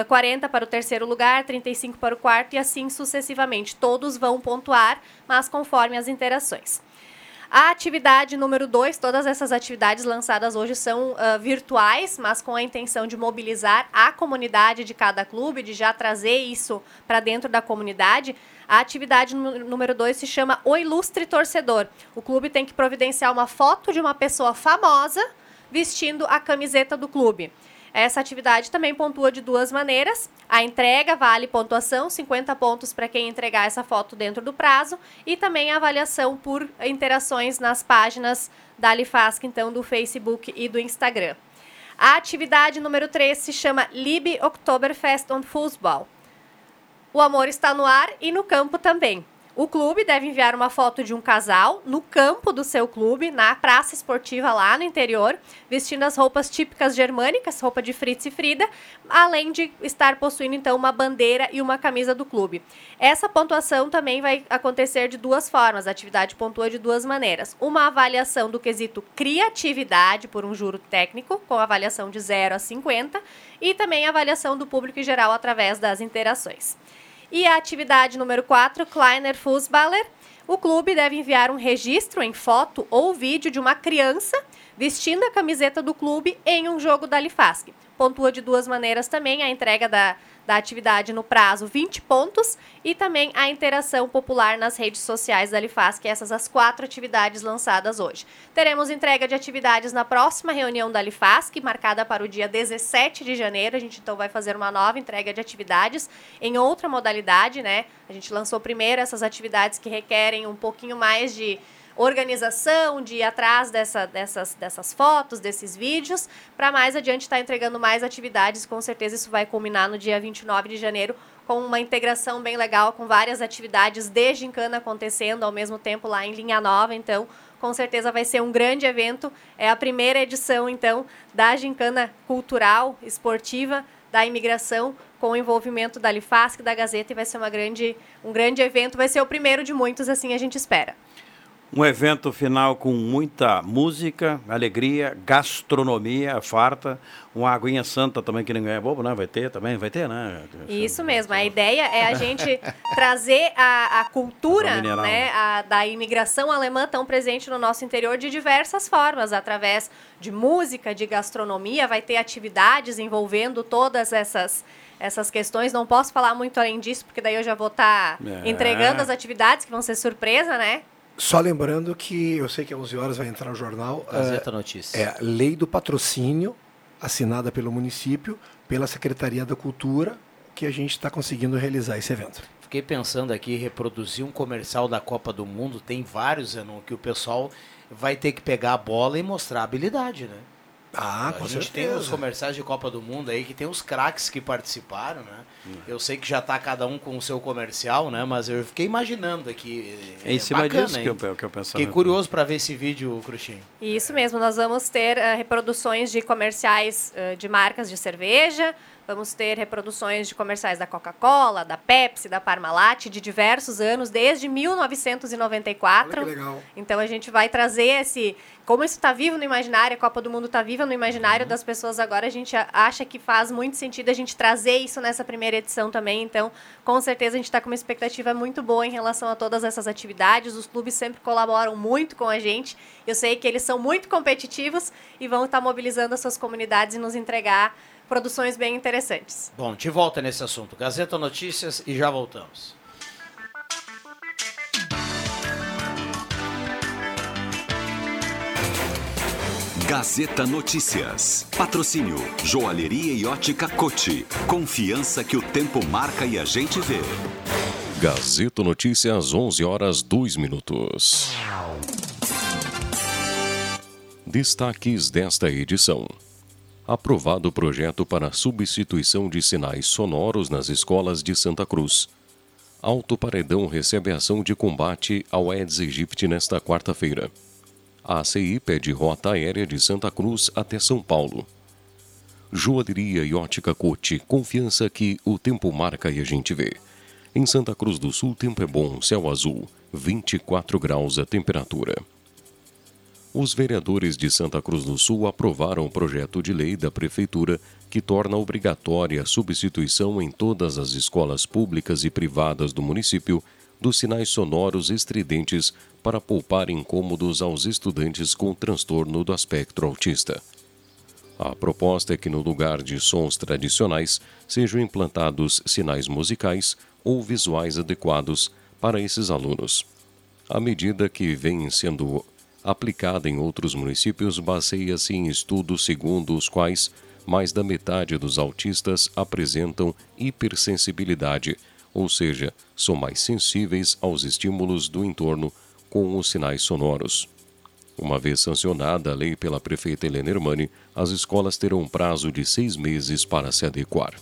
[SPEAKER 12] 40 para o terceiro lugar, 35 para o quarto e assim sucessivamente. Todos vão pontuar, mas conforme as interações. A atividade número 2, todas essas atividades lançadas hoje são uh, virtuais, mas com a intenção de mobilizar a comunidade de cada clube, de já trazer isso para dentro da comunidade. A atividade número 2 se chama O Ilustre Torcedor. O clube tem que providenciar uma foto de uma pessoa famosa vestindo a camiseta do clube. Essa atividade também pontua de duas maneiras. A entrega vale pontuação, 50 pontos para quem entregar essa foto dentro do prazo, e também a avaliação por interações nas páginas da Alifasc, então do Facebook e do Instagram. A atividade número 3 se chama Lib Oktoberfest on Fußball. O amor está no ar e no campo também. O clube deve enviar uma foto de um casal no campo do seu clube, na praça esportiva lá no interior, vestindo as roupas típicas germânicas, roupa de Fritz e Frida, além de estar possuindo então uma bandeira e uma camisa do clube. Essa pontuação também vai acontecer de duas formas. A atividade pontua de duas maneiras. Uma avaliação do quesito criatividade por um juro técnico, com avaliação de 0 a 50, e também avaliação do público em geral através das interações. E a atividade número 4, Kleiner Fußballer. O clube deve enviar um registro em foto ou vídeo de uma criança vestindo a camiseta do clube em um jogo da Lifasc. Pontua de duas maneiras também a entrega da da atividade no prazo 20 pontos e também a interação popular nas redes sociais da Lifasc, essas as quatro atividades lançadas hoje. Teremos entrega de atividades na próxima reunião da Lifasc, marcada para o dia 17 de janeiro. A gente então vai fazer uma nova entrega de atividades em outra modalidade, né? A gente lançou primeiro essas atividades que requerem um pouquinho mais de organização, de ir atrás dessa, dessas, dessas fotos, desses vídeos, para mais adiante estar tá entregando mais atividades. Com certeza isso vai culminar no dia 29 de janeiro com uma integração bem legal, com várias atividades de gincana acontecendo ao mesmo tempo lá em Linha Nova. Então, com certeza vai ser um grande evento. É a primeira edição, então, da gincana cultural, esportiva, da imigração, com o envolvimento da Lifasc, da Gazeta, e vai ser uma grande, um grande evento. Vai ser o primeiro de muitos, assim a gente espera.
[SPEAKER 11] Um evento final com muita música, alegria, gastronomia farta, uma aguinha santa também que ninguém é bobo, né? Vai ter também, vai ter, né?
[SPEAKER 12] Isso mesmo. A ideia é a gente trazer a, a cultura né, a, da imigração alemã tão presente no nosso interior de diversas formas, através de música, de gastronomia, vai ter atividades envolvendo todas essas essas questões. Não posso falar muito além disso, porque daí eu já vou estar tá é. entregando as atividades, que vão ser surpresa, né?
[SPEAKER 4] Só lembrando que eu sei que às 11 horas vai entrar o jornal.
[SPEAKER 1] Gazeta uh, Notícias.
[SPEAKER 4] É Lei do Patrocínio, assinada pelo município, pela Secretaria da Cultura, que a gente está conseguindo realizar esse evento.
[SPEAKER 1] Fiquei pensando aqui, reproduzir um comercial da Copa do Mundo, tem vários, Zenon, que o pessoal vai ter que pegar a bola e mostrar a habilidade, né?
[SPEAKER 4] Ah,
[SPEAKER 1] a gente
[SPEAKER 4] certeza.
[SPEAKER 1] tem os comerciais de Copa do Mundo aí que tem os craques que participaram, né? Eu sei que já tá cada um com o seu comercial, né? Mas eu fiquei imaginando aqui.
[SPEAKER 11] É em cima
[SPEAKER 1] bacana,
[SPEAKER 11] disso
[SPEAKER 1] hein?
[SPEAKER 11] que eu, que eu pensava.
[SPEAKER 1] Fiquei curioso para ver esse vídeo, Cruxinho.
[SPEAKER 12] Isso mesmo, nós vamos ter eh, reproduções de comerciais eh, de marcas de cerveja, vamos ter reproduções de comerciais da Coca-Cola, da Pepsi, da Parmalat, de diversos anos, desde 1994.
[SPEAKER 4] Olha que legal.
[SPEAKER 12] Então a gente vai trazer esse. Como isso está vivo no imaginário, a Copa do Mundo está viva no imaginário das pessoas agora, a gente acha que faz muito sentido a gente trazer isso nessa primeira edição também. Então, com certeza, a gente está com uma expectativa muito boa em relação a todas essas atividades. Os clubes sempre colaboram muito com a gente. Eu sei que eles são muito competitivos e vão estar mobilizando as suas comunidades e nos entregar produções bem interessantes.
[SPEAKER 1] Bom, de volta nesse assunto. Gazeta Notícias e já voltamos.
[SPEAKER 13] Gazeta Notícias. Patrocínio Joalheria e Ótica Cote. Confiança que o tempo marca e a gente vê.
[SPEAKER 2] Gazeta Notícias, 11 horas 2 minutos. Destaques desta edição. Aprovado o projeto para substituição de sinais sonoros nas escolas de Santa Cruz. Alto Paredão recebe ação de combate ao Aedes aegypti nesta quarta-feira. A ACI pede rota aérea de Santa Cruz até São Paulo. Joalheria e ótica Cote, confiança que o tempo marca e a gente vê. Em Santa Cruz do Sul, tempo é bom, céu azul, 24 graus a temperatura. Os vereadores de Santa Cruz do Sul aprovaram o projeto de lei da Prefeitura que torna obrigatória a substituição em todas as escolas públicas e privadas do município dos sinais sonoros estridentes para poupar incômodos aos estudantes com transtorno do espectro autista. A proposta é que, no lugar de sons tradicionais, sejam implantados sinais musicais ou visuais adequados para esses alunos. A medida que vem sendo aplicada em outros municípios baseia-se em estudos segundo os quais mais da metade dos autistas apresentam hipersensibilidade, ou seja, são mais sensíveis aos estímulos do entorno com os sinais sonoros. Uma vez sancionada a lei pela prefeita Helena Hermani, as escolas terão um prazo de seis meses para se adequar.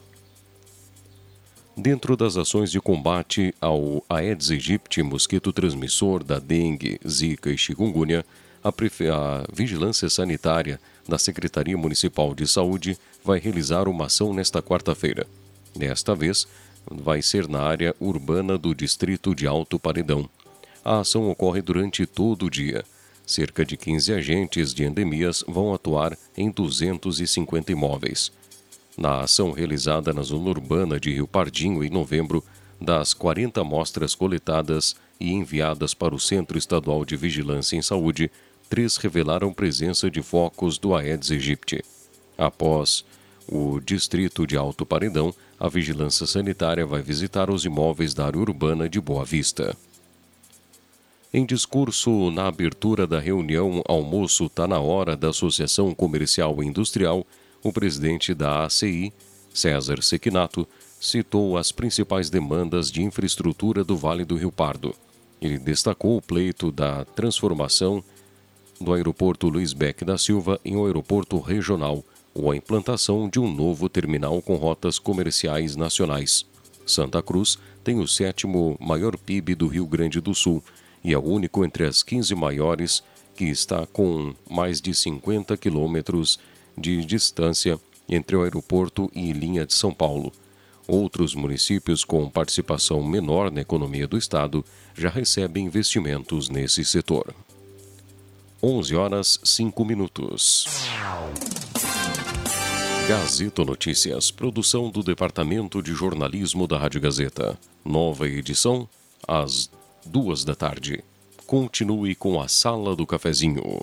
[SPEAKER 2] Dentro das ações de combate ao Aedes aegypti, mosquito transmissor da dengue, zika e chikungunya, a, a Vigilância Sanitária da Secretaria Municipal de Saúde vai realizar uma ação nesta quarta-feira. Desta vez, vai ser na área urbana do distrito de Alto Paredão. A ação ocorre durante todo o dia. Cerca de 15 agentes de endemias vão atuar em 250 imóveis. Na ação realizada na zona urbana de Rio Pardinho em novembro, das 40 amostras coletadas e enviadas para o Centro Estadual de Vigilância em Saúde, três revelaram presença de focos do Aedes aegypti. Após o distrito de Alto Paredão, a Vigilância Sanitária vai visitar os imóveis da área urbana de Boa Vista. Em discurso na abertura da reunião Almoço Tá na Hora da Associação Comercial e Industrial, o presidente da ACI, César Sequinato, citou as principais demandas de infraestrutura do Vale do Rio Pardo. Ele destacou o pleito da transformação do aeroporto Luiz Beck da Silva em um aeroporto regional ou a implantação de um novo terminal com rotas comerciais nacionais. Santa Cruz tem o sétimo maior PIB do Rio Grande do Sul e é o único entre as 15 maiores que está com mais de 50 quilômetros de distância entre o aeroporto e linha de São Paulo. Outros municípios com participação menor na economia do estado já recebem investimentos nesse setor. 11 horas 5 minutos. Gazeta Notícias, produção do Departamento de Jornalismo da Rádio Gazeta. Nova edição, às duas da tarde. Continue com a Sala do Cafezinho.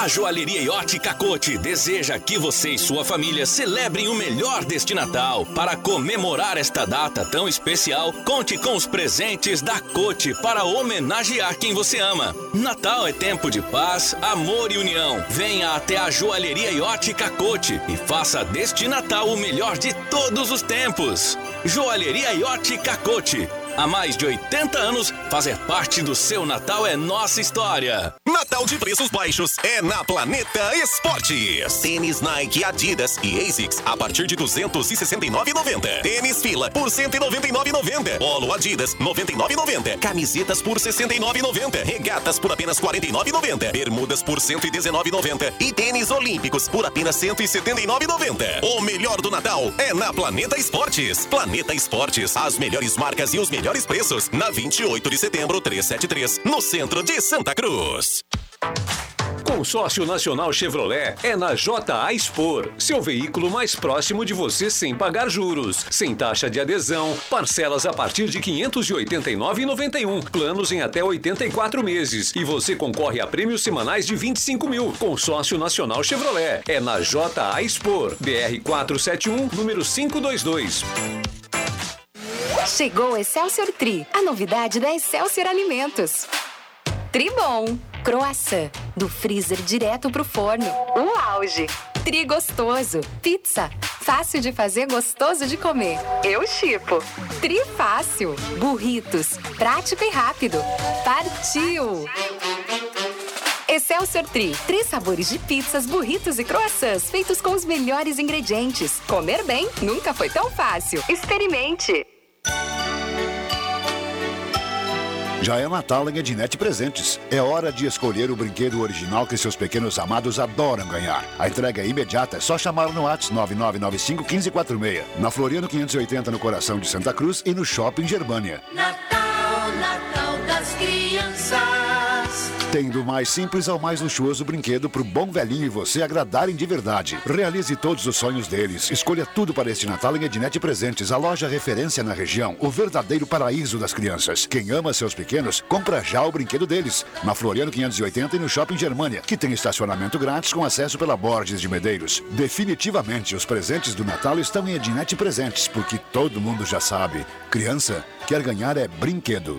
[SPEAKER 14] A Joalheria Iote Cacote deseja que você e sua família celebrem o melhor deste Natal. Para comemorar esta data tão especial, conte com os presentes da Cote para homenagear quem você ama. Natal é tempo de paz, amor e união. Venha até a Joalheria Iote Cacote e faça deste Natal o melhor de todos os tempos. Joalheria Iote Cacote. Há mais de 80 anos, fazer parte do seu Natal é nossa história.
[SPEAKER 15] Natal de preços baixos é na Planeta Esportes. Tênis Nike, Adidas e ASICS a partir de 269,90. Tênis Fila por 199,90. Polo Adidas 99,90. Camisetas por 69,90. Regatas por apenas 49,90. Bermudas por 119,90 e tênis olímpicos por apenas 179,90. O melhor do Natal é na Planeta Esportes. Planeta Esportes, as melhores marcas e os melhores preços. Na 28 de setembro 373, no centro de Santa Cruz.
[SPEAKER 5] Consórcio Nacional Chevrolet é na JA Expor, seu veículo mais próximo de você sem pagar juros, sem taxa de adesão, parcelas a partir de 589,91, planos em até 84 meses e você concorre a prêmios semanais de 25 mil. Consórcio Nacional Chevrolet é na JA Expor, BR 471, número 522.
[SPEAKER 16] Chegou Excelsior Tri, a novidade da Excelsior Alimentos. Tribom, croissant, do freezer direto pro forno. O auge. Tri gostoso, pizza, fácil de fazer, gostoso de comer. Eu chipo. Tri fácil, burritos, prático e rápido. Partiu! Excelsior Tri, três sabores de pizzas, burritos e croissants feitos com os melhores ingredientes. Comer bem nunca foi tão fácil. Experimente!
[SPEAKER 17] Já é Natal em Ednet Presentes. É hora de escolher o brinquedo original que seus pequenos amados adoram ganhar. A entrega é imediata, é só chamar no WhatsApp 9995 1546. Na Floriano 580, no coração de Santa Cruz e no Shopping Germânia.
[SPEAKER 18] Natal,
[SPEAKER 17] Tem do mais simples ao mais luxuoso brinquedo pro bom velhinho e você agradarem de verdade. Realize todos os sonhos deles. Escolha tudo para este Natal em Ednet Presentes, a loja referência na região, o verdadeiro paraíso das crianças. Quem ama seus pequenos, compra já o brinquedo deles. Na Floriano 580 e no Shopping Germânia, que tem estacionamento grátis com acesso pela Borges de Medeiros. Definitivamente, os presentes do Natal estão em Ednet Presentes, porque todo mundo já sabe. Criança quer ganhar é brinquedo.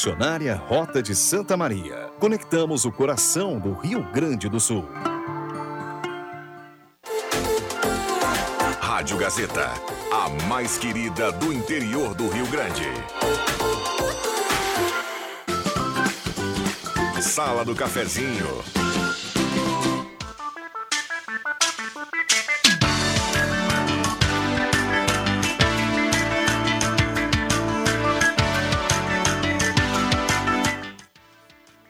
[SPEAKER 19] Rota de Santa Maria. Conectamos o coração do Rio Grande do Sul.
[SPEAKER 10] Rádio Gazeta, a mais querida do interior do Rio Grande. Sala do Cafezinho.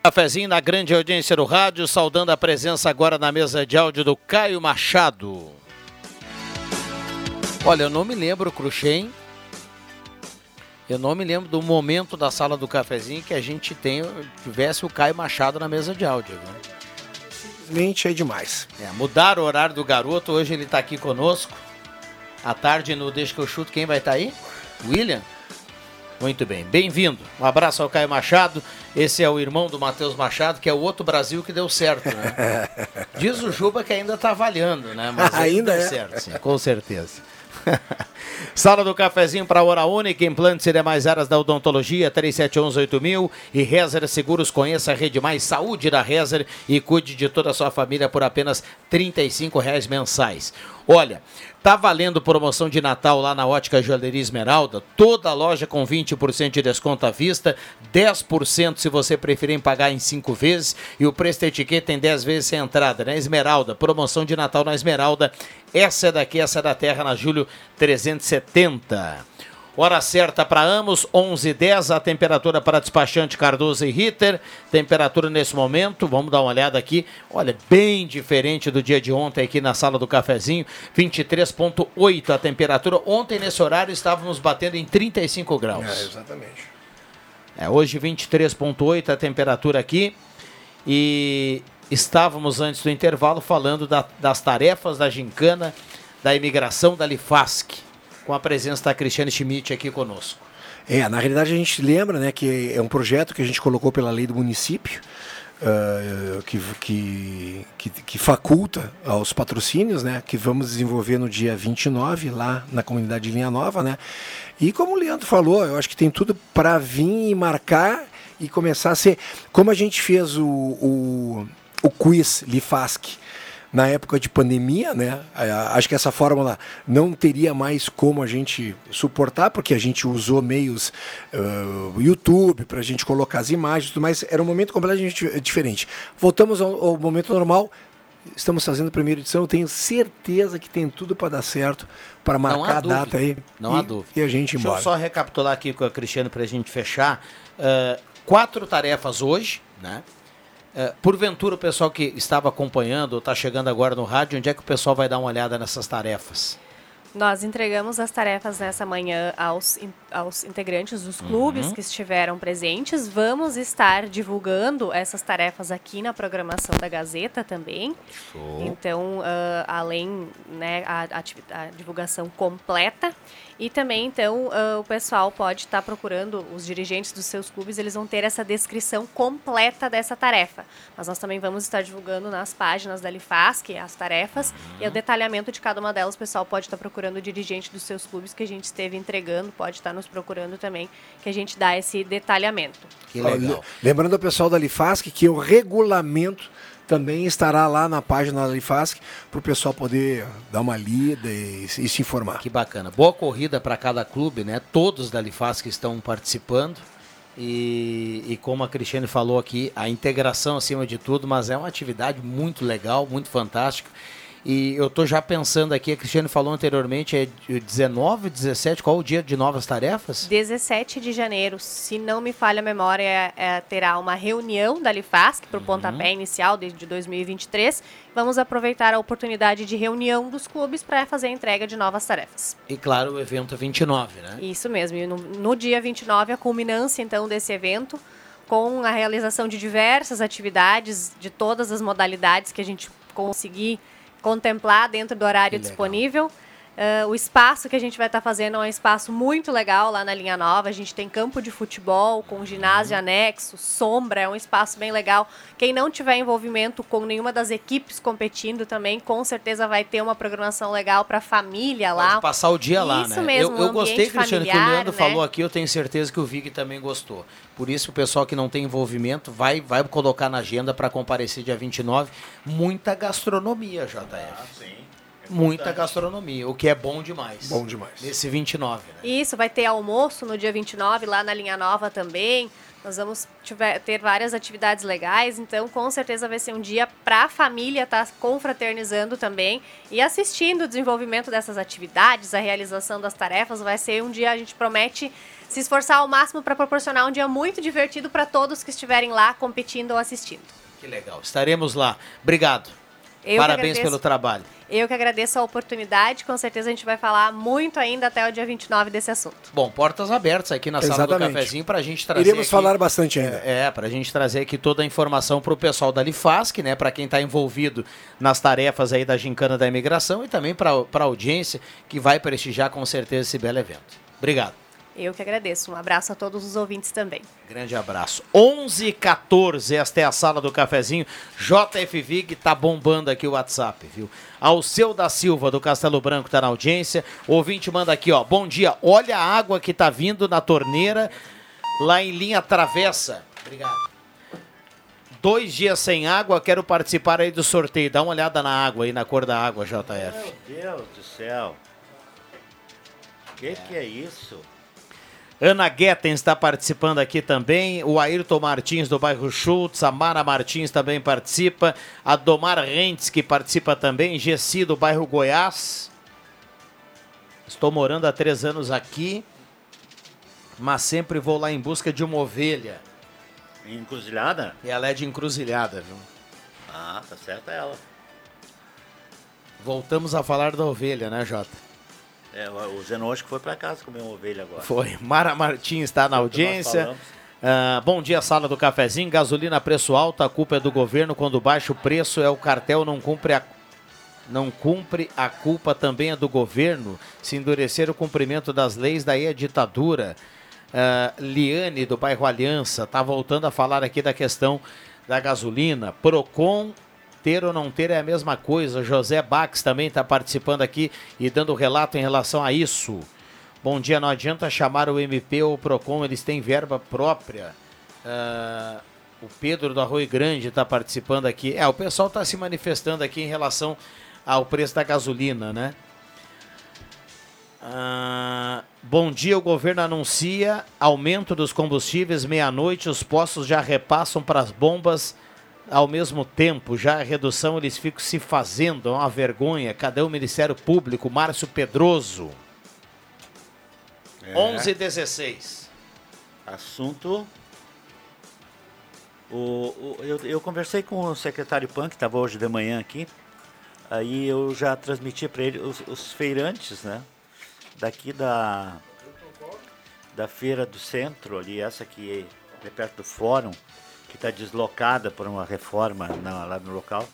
[SPEAKER 1] Cafezinho na grande audiência do rádio, saudando a presença agora na mesa de áudio do Caio Machado. Olha, eu não me lembro, Cruxem. Eu não me lembro do momento da sala do cafezinho que a gente tem, tivesse o Caio Machado na mesa de áudio. Né?
[SPEAKER 4] Simplesmente é demais.
[SPEAKER 1] É, mudaram o horário do garoto, hoje ele está aqui conosco. À tarde no Deixa que eu chuto, quem vai estar tá aí? William? Muito bem, bem-vindo. Um abraço ao Caio Machado Esse é o irmão do Matheus Machado, que é o outro Brasil que deu certo, né? *laughs* Diz o Juba que ainda está avaliando, né? Mas
[SPEAKER 4] Ainda
[SPEAKER 1] deu
[SPEAKER 4] é.
[SPEAKER 1] certo, sim, com certeza. *laughs* Sala do cafezinho para Hora Única, implantes e demais áreas da odontologia, 3711-8000 e Rezer Seguros. Conheça a Rede Mais Saúde da Rezer e cuide de toda a sua família por apenas 35 reais mensais. Olha, tá valendo promoção de Natal lá na Ótica Joalheria Esmeralda. Toda loja com 20% de desconto à vista, 10% se você preferir pagar em 5 vezes e o preço da etiqueta tem 10 vezes sem entrada, né? Esmeralda, promoção de Natal na Esmeralda. Essa é daqui, essa é da Terra, na Júlio 370. Hora certa para Amos, 11h10, a temperatura para despachante Cardoso e Ritter. Temperatura nesse momento, vamos dar uma olhada aqui. Olha, bem diferente do dia de ontem aqui na sala do cafezinho. 23,8 a temperatura. Ontem, nesse horário, estávamos batendo em 35 graus.
[SPEAKER 4] É, exatamente.
[SPEAKER 1] É, hoje 23,8 a temperatura aqui. E estávamos antes do intervalo falando da- das tarefas da gincana, da imigração da Lifasc, com a presença da Cristiane Schmidt aqui conosco.
[SPEAKER 4] É, na realidade a gente lembra né, que é um projeto que a gente colocou pela lei do município, ah, que, que, que, que faculta aos patrocínios, né, que vamos desenvolver no dia 29, lá na comunidade de Linha Nova. Né? E como o Leandro falou, eu acho que tem tudo para vir e marcar e começar a ser. Como a gente fez o, o, o quiz Lifasc na época de pandemia, né? Acho que essa fórmula não teria mais como a gente suportar, porque a gente usou meios ah, YouTube para a gente colocar as imagens, mais. Era um momento completamente di- diferente. Voltamos ao, ao momento normal. Estamos fazendo a primeira edição. Eu tenho certeza que tem tudo para dar certo, para marcar a data aí.
[SPEAKER 1] Não
[SPEAKER 4] e,
[SPEAKER 1] há dúvida.
[SPEAKER 4] E a gente
[SPEAKER 1] Deixa
[SPEAKER 4] embora.
[SPEAKER 1] eu só recapitular aqui com a Cristiane para a gente fechar. Ah, quatro tarefas hoje, né? Ah, porventura, o pessoal que estava acompanhando ou está chegando agora no rádio, onde é que o pessoal vai dar uma olhada nessas tarefas?
[SPEAKER 12] Nós entregamos as tarefas nessa manhã aos, aos integrantes dos clubes
[SPEAKER 1] Uhum.
[SPEAKER 12] que estiveram presentes. Vamos estar divulgando essas tarefas aqui na programação da Gazeta também. Então, ah, além né, a, ativi- a divulgação completa. E também, então, ah, o pessoal pode estar procurando, os dirigentes dos seus clubes, eles vão ter essa descrição completa dessa tarefa. Mas nós também vamos estar divulgando nas páginas da Lifasc as tarefas e o detalhamento de cada uma delas. O pessoal pode estar procurando o dirigente dos seus clubes que a gente esteve entregando, pode estar nos procurando também, que a gente dá esse detalhamento.
[SPEAKER 1] Que
[SPEAKER 4] Ó, le- Lembrando ao pessoal da Lifasc que o regulamento também estará lá na página da Lifasc para o pessoal poder dar uma lida e, e se informar.
[SPEAKER 1] Que bacana. Boa corrida para cada clube, né? Todos da Lifasc estão participando. E, e como a Cristiane falou aqui, a integração acima de tudo, mas é uma atividade muito legal, muito fantástica. E eu tô já pensando aqui, a Cristiane falou anteriormente, é de 19, 17, qual o dia de novas tarefas?
[SPEAKER 12] 17 de janeiro, se não me falha a memória, é- é- terá uma reunião da Lifasc para o pontapé inicial de, de 2023. Vamos aproveitar a oportunidade de reunião dos clubes para fazer a entrega de novas tarefas.
[SPEAKER 1] E claro, o evento 29, né?
[SPEAKER 12] Isso mesmo. E no, no dia 29, a culminância, então, desse evento, com a realização de diversas atividades, de todas as modalidades que a gente conseguir contemplar dentro do horário disponível. Ah, o espaço que a gente vai estar fazendo é um espaço muito legal lá na linha nova. A gente tem campo de futebol com ginásio anexo, sombra, é um espaço bem legal. Quem não tiver envolvimento com nenhuma das equipes competindo também, com certeza vai ter uma programação legal para a família lá.
[SPEAKER 1] Pode passar o dia lá,
[SPEAKER 12] Isso
[SPEAKER 1] né?
[SPEAKER 12] mesmo,
[SPEAKER 1] eu eu
[SPEAKER 12] um
[SPEAKER 1] gostei, Cristiano, que o
[SPEAKER 12] familiar,
[SPEAKER 1] Leandro
[SPEAKER 12] né?
[SPEAKER 1] falou aqui, eu tenho certeza que o Vig também gostou. Por isso, o pessoal que não tem envolvimento vai, vai colocar na agenda para comparecer dia 29. Muita gastronomia, JF. Muita gastronomia, o que é bom demais.
[SPEAKER 4] Bom demais.
[SPEAKER 1] Nesse 29, né?
[SPEAKER 12] Isso, vai ter almoço no dia 29 lá na linha nova também. Nós vamos tiver- ter várias atividades legais, então com certeza vai ser um dia para a família estar confraternizando também e assistindo o desenvolvimento dessas atividades, a realização das tarefas. Vai ser um dia, a gente promete se esforçar ao máximo para proporcionar um dia muito divertido para todos que estiverem lá competindo ou assistindo.
[SPEAKER 1] Que legal. Estaremos lá. Obrigado.
[SPEAKER 12] Eu
[SPEAKER 1] Parabéns
[SPEAKER 12] agradeço.
[SPEAKER 1] pelo trabalho.
[SPEAKER 12] Eu que agradeço a oportunidade, com certeza a gente vai falar muito ainda até o dia 29 desse assunto.
[SPEAKER 1] Bom, portas abertas aqui na sala do
[SPEAKER 4] Exatamente.
[SPEAKER 1] cafezinho para a gente trazer.
[SPEAKER 4] Iremos
[SPEAKER 1] aqui-
[SPEAKER 4] falar bastante ainda.
[SPEAKER 1] É, para a gente trazer aqui toda a informação para o pessoal da Lifasc, né? Para quem está envolvido nas tarefas aí da gincana da imigração e também para a audiência que vai prestigiar com certeza esse belo evento. Obrigado.
[SPEAKER 12] Eu que agradeço. Um abraço a todos os ouvintes também.
[SPEAKER 1] Grande abraço. 11 h 14, esta é a sala do cafezinho. JF Vig tá bombando aqui o WhatsApp, viu? Alceu da Silva, do Castelo Branco, tá na audiência. O ouvinte manda aqui, ó. Bom dia. Olha a água que tá vindo na torneira lá em linha travessa. Obrigado. Dois dias sem água, quero participar aí do sorteio. Dá uma olhada na água aí, na cor da água, JF.
[SPEAKER 3] Meu Deus do céu. O que, que é isso?
[SPEAKER 1] Ana Guetten está participando aqui também. O Ayrton Martins, do bairro Schultz. A Mara Martins também participa. A Domar Rentes, que participa também. Gessi, do bairro Goiás. Estou morando há três anos aqui, mas sempre vou lá em busca de uma ovelha.
[SPEAKER 3] Encruzilhada?
[SPEAKER 1] E ela é de encruzilhada, viu?
[SPEAKER 3] Ah, tá certa ela.
[SPEAKER 1] Voltamos a falar da ovelha, né, Jota?
[SPEAKER 3] É, o que foi pra casa comer uma ovelha agora.
[SPEAKER 1] Foi. Mara Martins está na audiência. Ah, bom dia, sala do cafezinho. Gasolina preço alto, a culpa é do governo. Quando baixa o preço, é o cartel não cumpre a não cumpre, a culpa também é do governo. Se endurecer o cumprimento das leis, daí é ditadura. Ah, Liane, do bairro Aliança, está voltando a falar aqui da questão da gasolina. Procon, ter ou não ter é a mesma coisa. José Bax também está participando aqui e dando relato em relação a isso. Bom dia, não adianta chamar o MP ou o Procon, eles têm verba própria. Ah, o Pedro do Arroio Grande está participando aqui. É, o pessoal está se manifestando aqui em relação ao preço da gasolina, né? Ah, bom dia, o governo anuncia aumento dos combustíveis meia-noite, os postos já repassam para as bombas ao mesmo tempo, já a redução eles ficam se fazendo, é uma vergonha. Cadê o Ministério Público? Márcio Pedroso.
[SPEAKER 3] É.
[SPEAKER 1] 11 e 16.
[SPEAKER 3] Assunto. O, o- eu, eu conversei com o secretário Pan, que estava hoje de manhã aqui. Aí eu já transmiti para ele os, os feirantes, né? Daqui da, da feira do centro, ali, essa que é perto do fórum, que está deslocada por uma reforma na- lá no local.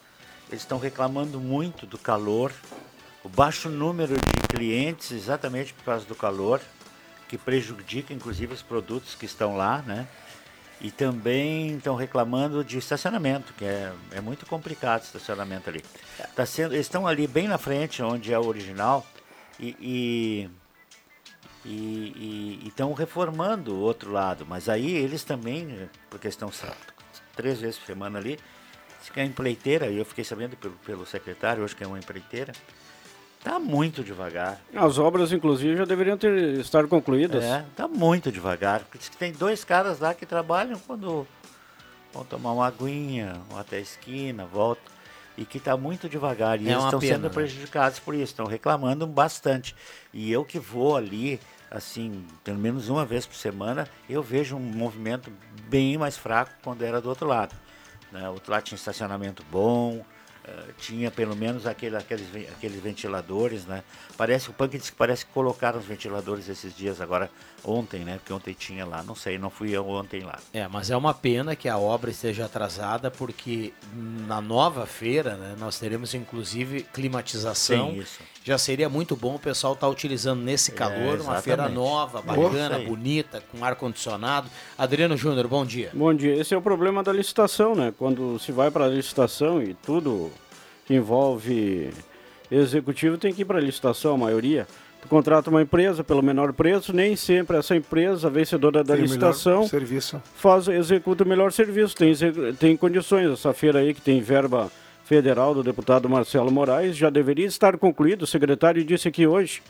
[SPEAKER 3] Eles estão reclamando muito do calor, o baixo número de clientes, exatamente por causa do calor, que prejudica inclusive os produtos que estão lá, né? E também estão reclamando de estacionamento, que é, é muito complicado o estacionamento ali. Tá sendo, eles estão ali bem na frente, onde é o original, e e estão reformando o outro lado. Mas aí eles também, porque estão três vezes por semana ali, se que empreiteira, e eu fiquei sabendo pelo, pelo secretário hoje que é uma empreiteira, tá muito devagar.
[SPEAKER 20] As obras, inclusive, já deveriam ter estar concluídas.
[SPEAKER 3] É, tá muito devagar. Porque diz que tem dois caras lá que trabalham quando vão tomar uma aguinha, vão até a esquina, voltam. E que tá muito devagar. E
[SPEAKER 1] É
[SPEAKER 3] eles estão sendo
[SPEAKER 1] né?
[SPEAKER 3] prejudicados por isso, estão reclamando bastante. E eu que vou ali, assim, pelo menos uma vez por semana, eu vejo um movimento bem mais fraco quando era do outro lado. Né? O outro lado tinha estacionamento bom, eh, tinha pelo menos aquele, aqueles, aqueles ventiladores, né? Parece, o Punk disse que parece que colocaram os ventiladores esses dias agora, ontem, né? Porque ontem tinha lá, não sei, não fui eu ontem lá.
[SPEAKER 1] É, mas é uma pena que a obra esteja atrasada, porque na nova feira, né, nós teremos inclusive climatização.
[SPEAKER 3] Sim, isso.
[SPEAKER 1] Já seria muito bom o pessoal estar utilizando nesse calor, uma feira nova, bacana, bonita, com ar-condicionado. Adriano Júnior, bom dia.
[SPEAKER 20] Bom dia. Esse é o problema da licitação, né? Quando se vai para a licitação e tudo que envolve executivo tem que ir para a licitação, a maioria. Tu contrata uma empresa pelo menor preço, nem sempre essa empresa, vencedora da
[SPEAKER 4] Tem
[SPEAKER 20] licitação,
[SPEAKER 4] serviço.
[SPEAKER 20] faz, executa o melhor serviço, tem, tem condições. Essa feira aí que tem verba federal do deputado Marcelo Moraes já deveria estar concluído, o secretário disse aqui hoje.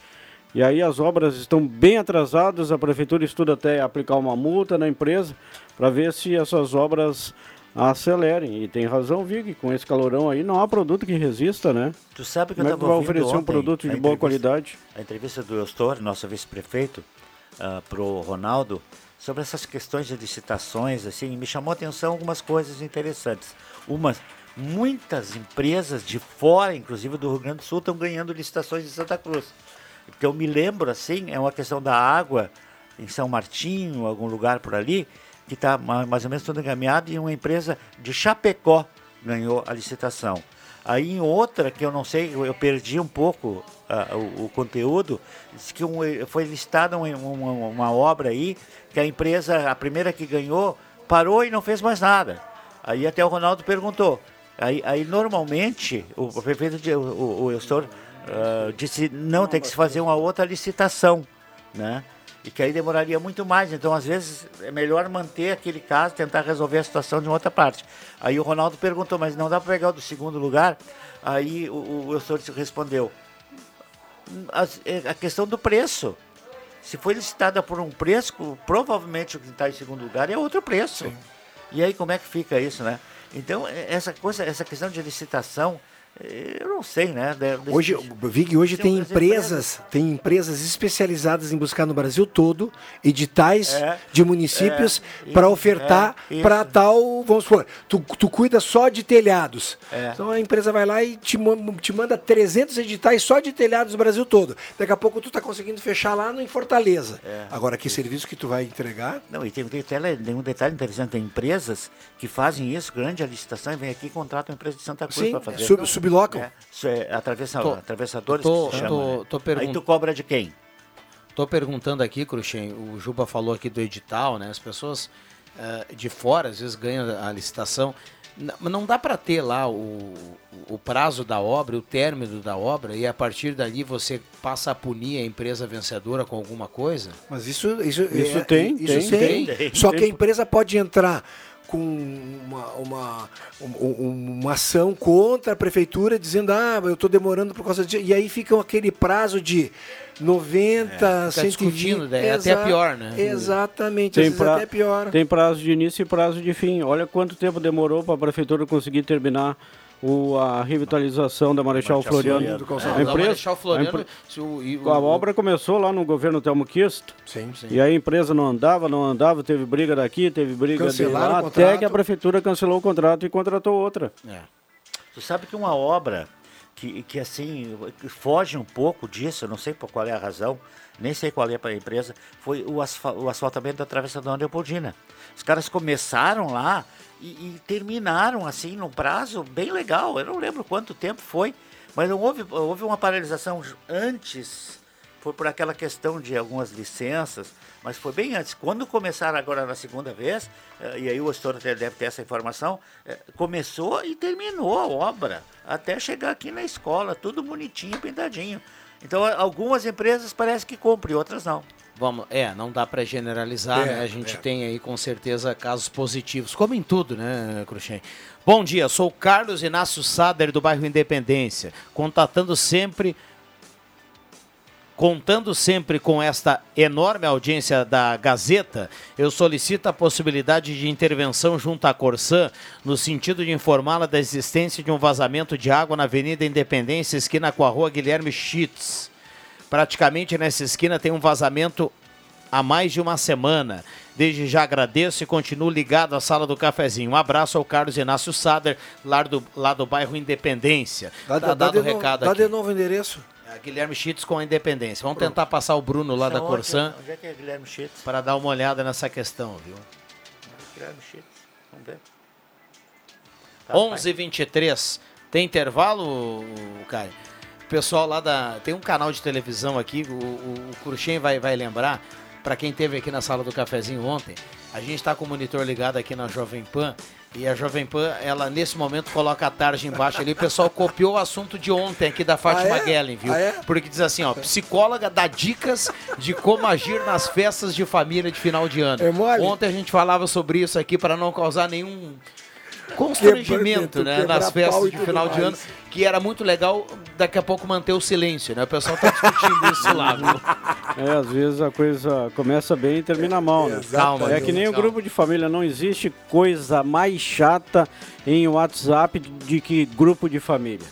[SPEAKER 20] E aí as obras estão bem atrasadas, a prefeitura estuda até aplicar uma multa na empresa para ver se essas obras acelerem. E tem razão, Vig, com esse calorão aí não há produto que resista, né?
[SPEAKER 3] Tu sabe que
[SPEAKER 20] Como é
[SPEAKER 3] eu
[SPEAKER 20] que
[SPEAKER 3] estava
[SPEAKER 20] tu vai oferecer um produto de boa qualidade?
[SPEAKER 3] A entrevista do Eustor, nosso vice-prefeito, para o Ronaldo, sobre essas questões de licitações, assim, me chamou a atenção algumas coisas interessantes. Umas, muitas empresas de fora, inclusive do Rio Grande do Sul, estão ganhando licitações de Santa Cruz. Que eu me lembro, assim, é uma questão da água em São Martinho, algum lugar por ali, que está mais ou menos tudo encaminhado, e uma empresa de Chapecó ganhou a licitação. Aí em outra, que eu não sei, eu perdi um pouco ah, o, o conteúdo, disse que um, foi listada uma obra aí que a empresa, a primeira que ganhou, parou e não fez mais nada. Aí até o Ronaldo perguntou. Aí, aí normalmente o prefeito, de- o, o, ah, disse não tem que se fazer uma outra licitação, né? E que aí demoraria muito mais. Então às vezes é melhor manter aquele caso, tentar resolver a situação de uma outra parte. Aí o Ronaldo perguntou, mas não dá para pegar o do segundo lugar? Aí o, o Eustor respondeu, as- é a questão do preço. Se foi licitada por um preço, provavelmente o que está em segundo lugar é outro preço. E aí como é que fica isso, né? Então, é- essa coisa, essa questão de licitação, eu não sei, né? De- de-
[SPEAKER 4] Hoje, Vig, hoje
[SPEAKER 3] Tem outras
[SPEAKER 4] empresas, tem empresas especializadas em buscar no Brasil todo editais
[SPEAKER 3] É,
[SPEAKER 4] de municípios
[SPEAKER 3] é,
[SPEAKER 4] para
[SPEAKER 3] isso,
[SPEAKER 4] ofertar
[SPEAKER 3] é, isso.
[SPEAKER 4] para tal, vamos supor, tu, tu cuida só de telhados.
[SPEAKER 3] É.
[SPEAKER 4] Então a empresa vai lá e te, te manda 300 editais só de telhados no Brasil todo. Daqui a pouco tu tá conseguindo fechar lá no, em Fortaleza.
[SPEAKER 3] É.
[SPEAKER 4] Agora, que serviço que tu vai entregar?
[SPEAKER 3] Não, e tem, tem, tem um detalhe interessante, tem empresas que fazem isso, grande a licitação, e vem aqui e contratam a empresa de Santa Cruz para fazer.
[SPEAKER 4] sub- sublocam.
[SPEAKER 3] É, isso é atravessa,
[SPEAKER 1] Tô-
[SPEAKER 3] atravessadores
[SPEAKER 1] tô-
[SPEAKER 3] que se chama,
[SPEAKER 1] tô-
[SPEAKER 3] né?
[SPEAKER 1] tô pergun-
[SPEAKER 3] Aí tu cobra de quem?
[SPEAKER 1] Tô perguntando aqui, Cruxem, o Juba falou aqui do edital, né? As pessoas eh, de fora às vezes ganham a licitação. Não dá para ter lá o, o prazo da obra, o término da obra, e a partir dali você passa a punir a empresa vencedora com alguma coisa?
[SPEAKER 4] Mas isso, isso,
[SPEAKER 1] Isso
[SPEAKER 4] é-
[SPEAKER 1] tem,
[SPEAKER 4] isso
[SPEAKER 1] tem,
[SPEAKER 4] tem.
[SPEAKER 1] tem.
[SPEAKER 4] Só que a empresa pode entrar com uma, uma, um- um- uma ação contra a prefeitura dizendo ah, eu estou demorando por causa disso. E aí fica aquele prazo de 90,
[SPEAKER 1] É, fica
[SPEAKER 4] 120.
[SPEAKER 1] discutindo, daí é até pior, né?
[SPEAKER 4] Exatamente,
[SPEAKER 20] Tem,
[SPEAKER 4] vezes
[SPEAKER 20] pra-
[SPEAKER 4] até pior.
[SPEAKER 20] tem prazo de início e prazo de fim. Olha quanto tempo demorou para a prefeitura conseguir terminar o, a revitalização da Marechal,
[SPEAKER 1] Marechal
[SPEAKER 20] Floriano.
[SPEAKER 1] Floriano, calçadão.
[SPEAKER 20] A empresa,
[SPEAKER 1] Marechal Floriano,
[SPEAKER 20] a empre-
[SPEAKER 1] o- e o-
[SPEAKER 20] a obra começou lá no governo Telmo Kisto.
[SPEAKER 4] Sim,
[SPEAKER 20] E aí a empresa não andava, não andava, teve briga daqui, teve briga de lá, até que a prefeitura cancelou o contrato e contratou outra.
[SPEAKER 3] Tu sabe que uma obra que, que assim, que foge um pouco disso, eu não sei por qual é a razão, nem sei qual é para a empresa, foi o, asfa- o asfaltamento da Travessa da Leopoldina. Os caras começaram lá e, e terminaram assim num prazo bem legal. Eu não lembro quanto tempo foi, mas não houve, houve uma paralisação antes, foi por aquela questão de algumas licenças, mas foi bem antes. Quando começaram agora na segunda vez, eh, e aí o Estor até deve ter essa informação, eh, começou e terminou a obra, até chegar aqui na escola, tudo bonitinho, pintadinho. Então algumas empresas parece que cumprem, outras não.
[SPEAKER 1] Vamos, é, não dá para generalizar,
[SPEAKER 3] É,
[SPEAKER 1] né? A gente
[SPEAKER 3] é.
[SPEAKER 1] tem aí com certeza casos positivos, como em tudo, né, Cruxem? Bom dia, sou o Carlos Inácio Sader do bairro Independência, contatando sempre Contando sempre com esta enorme audiência da Gazeta, eu solicito a possibilidade de intervenção junto à Corsã, no sentido de informá-la da existência de um vazamento de água na Avenida Independência, esquina com a rua Guilherme Schitz. Praticamente nessa esquina tem um vazamento há mais de uma semana. Desde já agradeço e continuo ligado à sala do cafezinho. Um abraço ao Carlos Inácio Sader, lá do, lá do bairro Independência.
[SPEAKER 4] Dá,
[SPEAKER 1] tá
[SPEAKER 4] dá-
[SPEAKER 1] dado o
[SPEAKER 4] de novo-
[SPEAKER 1] recado
[SPEAKER 4] dá
[SPEAKER 1] aqui.
[SPEAKER 4] de novo o endereço.
[SPEAKER 1] É, Guilherme Schitz com a Independência. Vamos tentar passar o Bruno lá da
[SPEAKER 3] Onde-
[SPEAKER 1] Corsã
[SPEAKER 3] Onde é que é Guilherme Schitz?
[SPEAKER 1] para dar uma olhada nessa questão, viu?
[SPEAKER 3] Guilherme Schitz, vamos ver.
[SPEAKER 1] 11 h 23 Tem intervalo, Caio? O pessoal lá da. Tem um canal de televisão aqui, o, o, o Cruxem vai, vai lembrar, para quem teve aqui na sala do cafezinho ontem, a gente está com o monitor ligado aqui na Jovem Pan. E a Jovem Pan, ela nesse momento coloca a tarde embaixo ali. O pessoal copiou o assunto de ontem aqui da Fátima
[SPEAKER 4] Ah, é?
[SPEAKER 1] Gellen, viu?
[SPEAKER 4] Ah, é?
[SPEAKER 1] Porque diz assim, ó, psicóloga dá dicas de como agir nas festas de família de final de ano.
[SPEAKER 4] É?
[SPEAKER 1] Ontem a gente falava sobre isso aqui para não causar nenhum constrangimento, né, nas festas de final de ano, que era muito legal daqui a pouco manter o silêncio, né? O pessoal tá discutindo isso lá? *laughs*
[SPEAKER 20] É, às vezes a coisa começa bem e termina mal, né?
[SPEAKER 1] Calma,
[SPEAKER 20] É que nem o grupo de família, não existe coisa mais chata em WhatsApp de que grupo de família.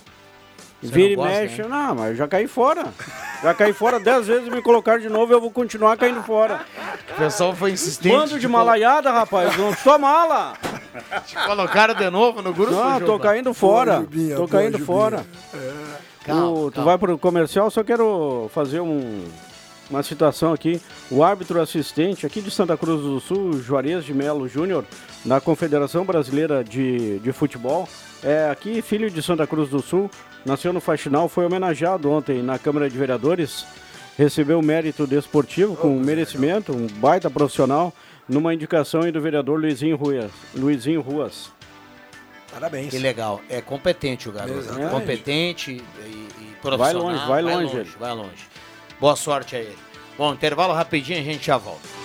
[SPEAKER 1] Você
[SPEAKER 20] Vira e mexe,
[SPEAKER 1] né?
[SPEAKER 20] não, mas eu já caí fora. Já caí fora dez vezes, me colocar de novo, eu vou continuar caindo fora.
[SPEAKER 1] O pessoal foi insistente.
[SPEAKER 20] Mando de malaiada, rapaz, não sou mala.
[SPEAKER 1] Te colocaram de novo no grupo,
[SPEAKER 20] Não, tô caindo fora.
[SPEAKER 1] Boa, Jubinha,
[SPEAKER 20] tô caindo fora.
[SPEAKER 1] Calma,
[SPEAKER 20] O- tu
[SPEAKER 1] calma.
[SPEAKER 20] vai pro comercial, só quero fazer um uma citação aqui. O árbitro assistente aqui de Santa Cruz do Sul, Juarez de Melo Júnior, na Confederação Brasileira de, de Futebol, é aqui filho de Santa Cruz do Sul, nasceu no Faxinal, foi homenageado ontem na Câmara de Vereadores, recebeu mérito desportivo com merecimento, um baita profissional, numa indicação aí do vereador Luizinho Ruas. Luizinho Ruas.
[SPEAKER 4] Parabéns.
[SPEAKER 1] Que legal. É competente o garoto.
[SPEAKER 20] Exatamente.
[SPEAKER 1] Competente e, e
[SPEAKER 20] Vai
[SPEAKER 1] profissional.
[SPEAKER 20] longe, vai longe
[SPEAKER 1] longe.
[SPEAKER 20] ele.
[SPEAKER 1] Vai longe. Boa sorte a ele. Bom, intervalo rapidinho, a gente já volta.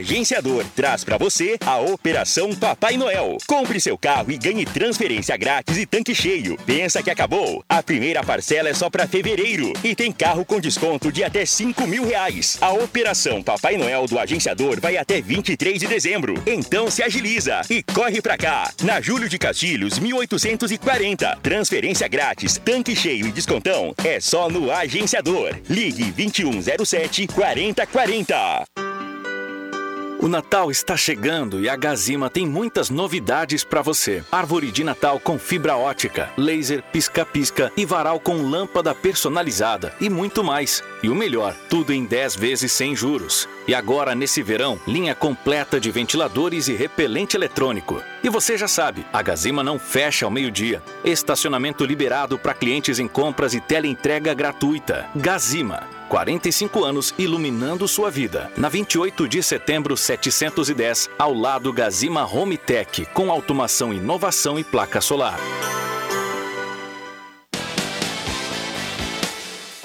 [SPEAKER 9] Agenciador traz para você a Operação Papai Noel. Compre seu carro e ganhe transferência grátis e tanque cheio. Pensa que acabou? A primeira parcela é só para fevereiro e tem carro com desconto de até 5 mil reais. A Operação Papai Noel do agenciador vai até 23 de dezembro. Então se agiliza e corre pra cá. Na Júlio de Castilhos, 1840. Transferência grátis, tanque cheio e descontão é só no agenciador. Ligue 2107 4040.
[SPEAKER 21] O Natal está chegando e a Gazima tem muitas novidades para você. Árvore de Natal com fibra ótica, laser pisca-pisca e varal com lâmpada personalizada e muito mais. E o melhor, tudo em 10 vezes sem juros. E agora, nesse verão, linha completa de ventiladores e repelente eletrônico. E você já sabe, a Gazima não fecha ao meio-dia. Estacionamento liberado para clientes em compras e teleentrega gratuita. Gazima. 45 anos iluminando sua vida. Na 28 de setembro 710, ao lado Gazima Home Tech, com automação, inovação e placa solar.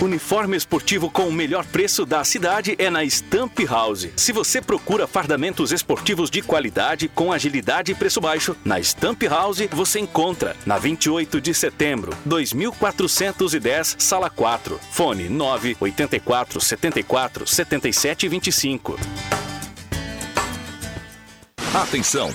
[SPEAKER 21] Uniforme esportivo com o melhor preço da cidade é na Stamp House. Se você procura fardamentos esportivos de qualidade, com agilidade e preço baixo, na Stamp House você encontra na 28 de setembro, 2410, sala 4. Fone 984 74 77 25.
[SPEAKER 22] Atenção!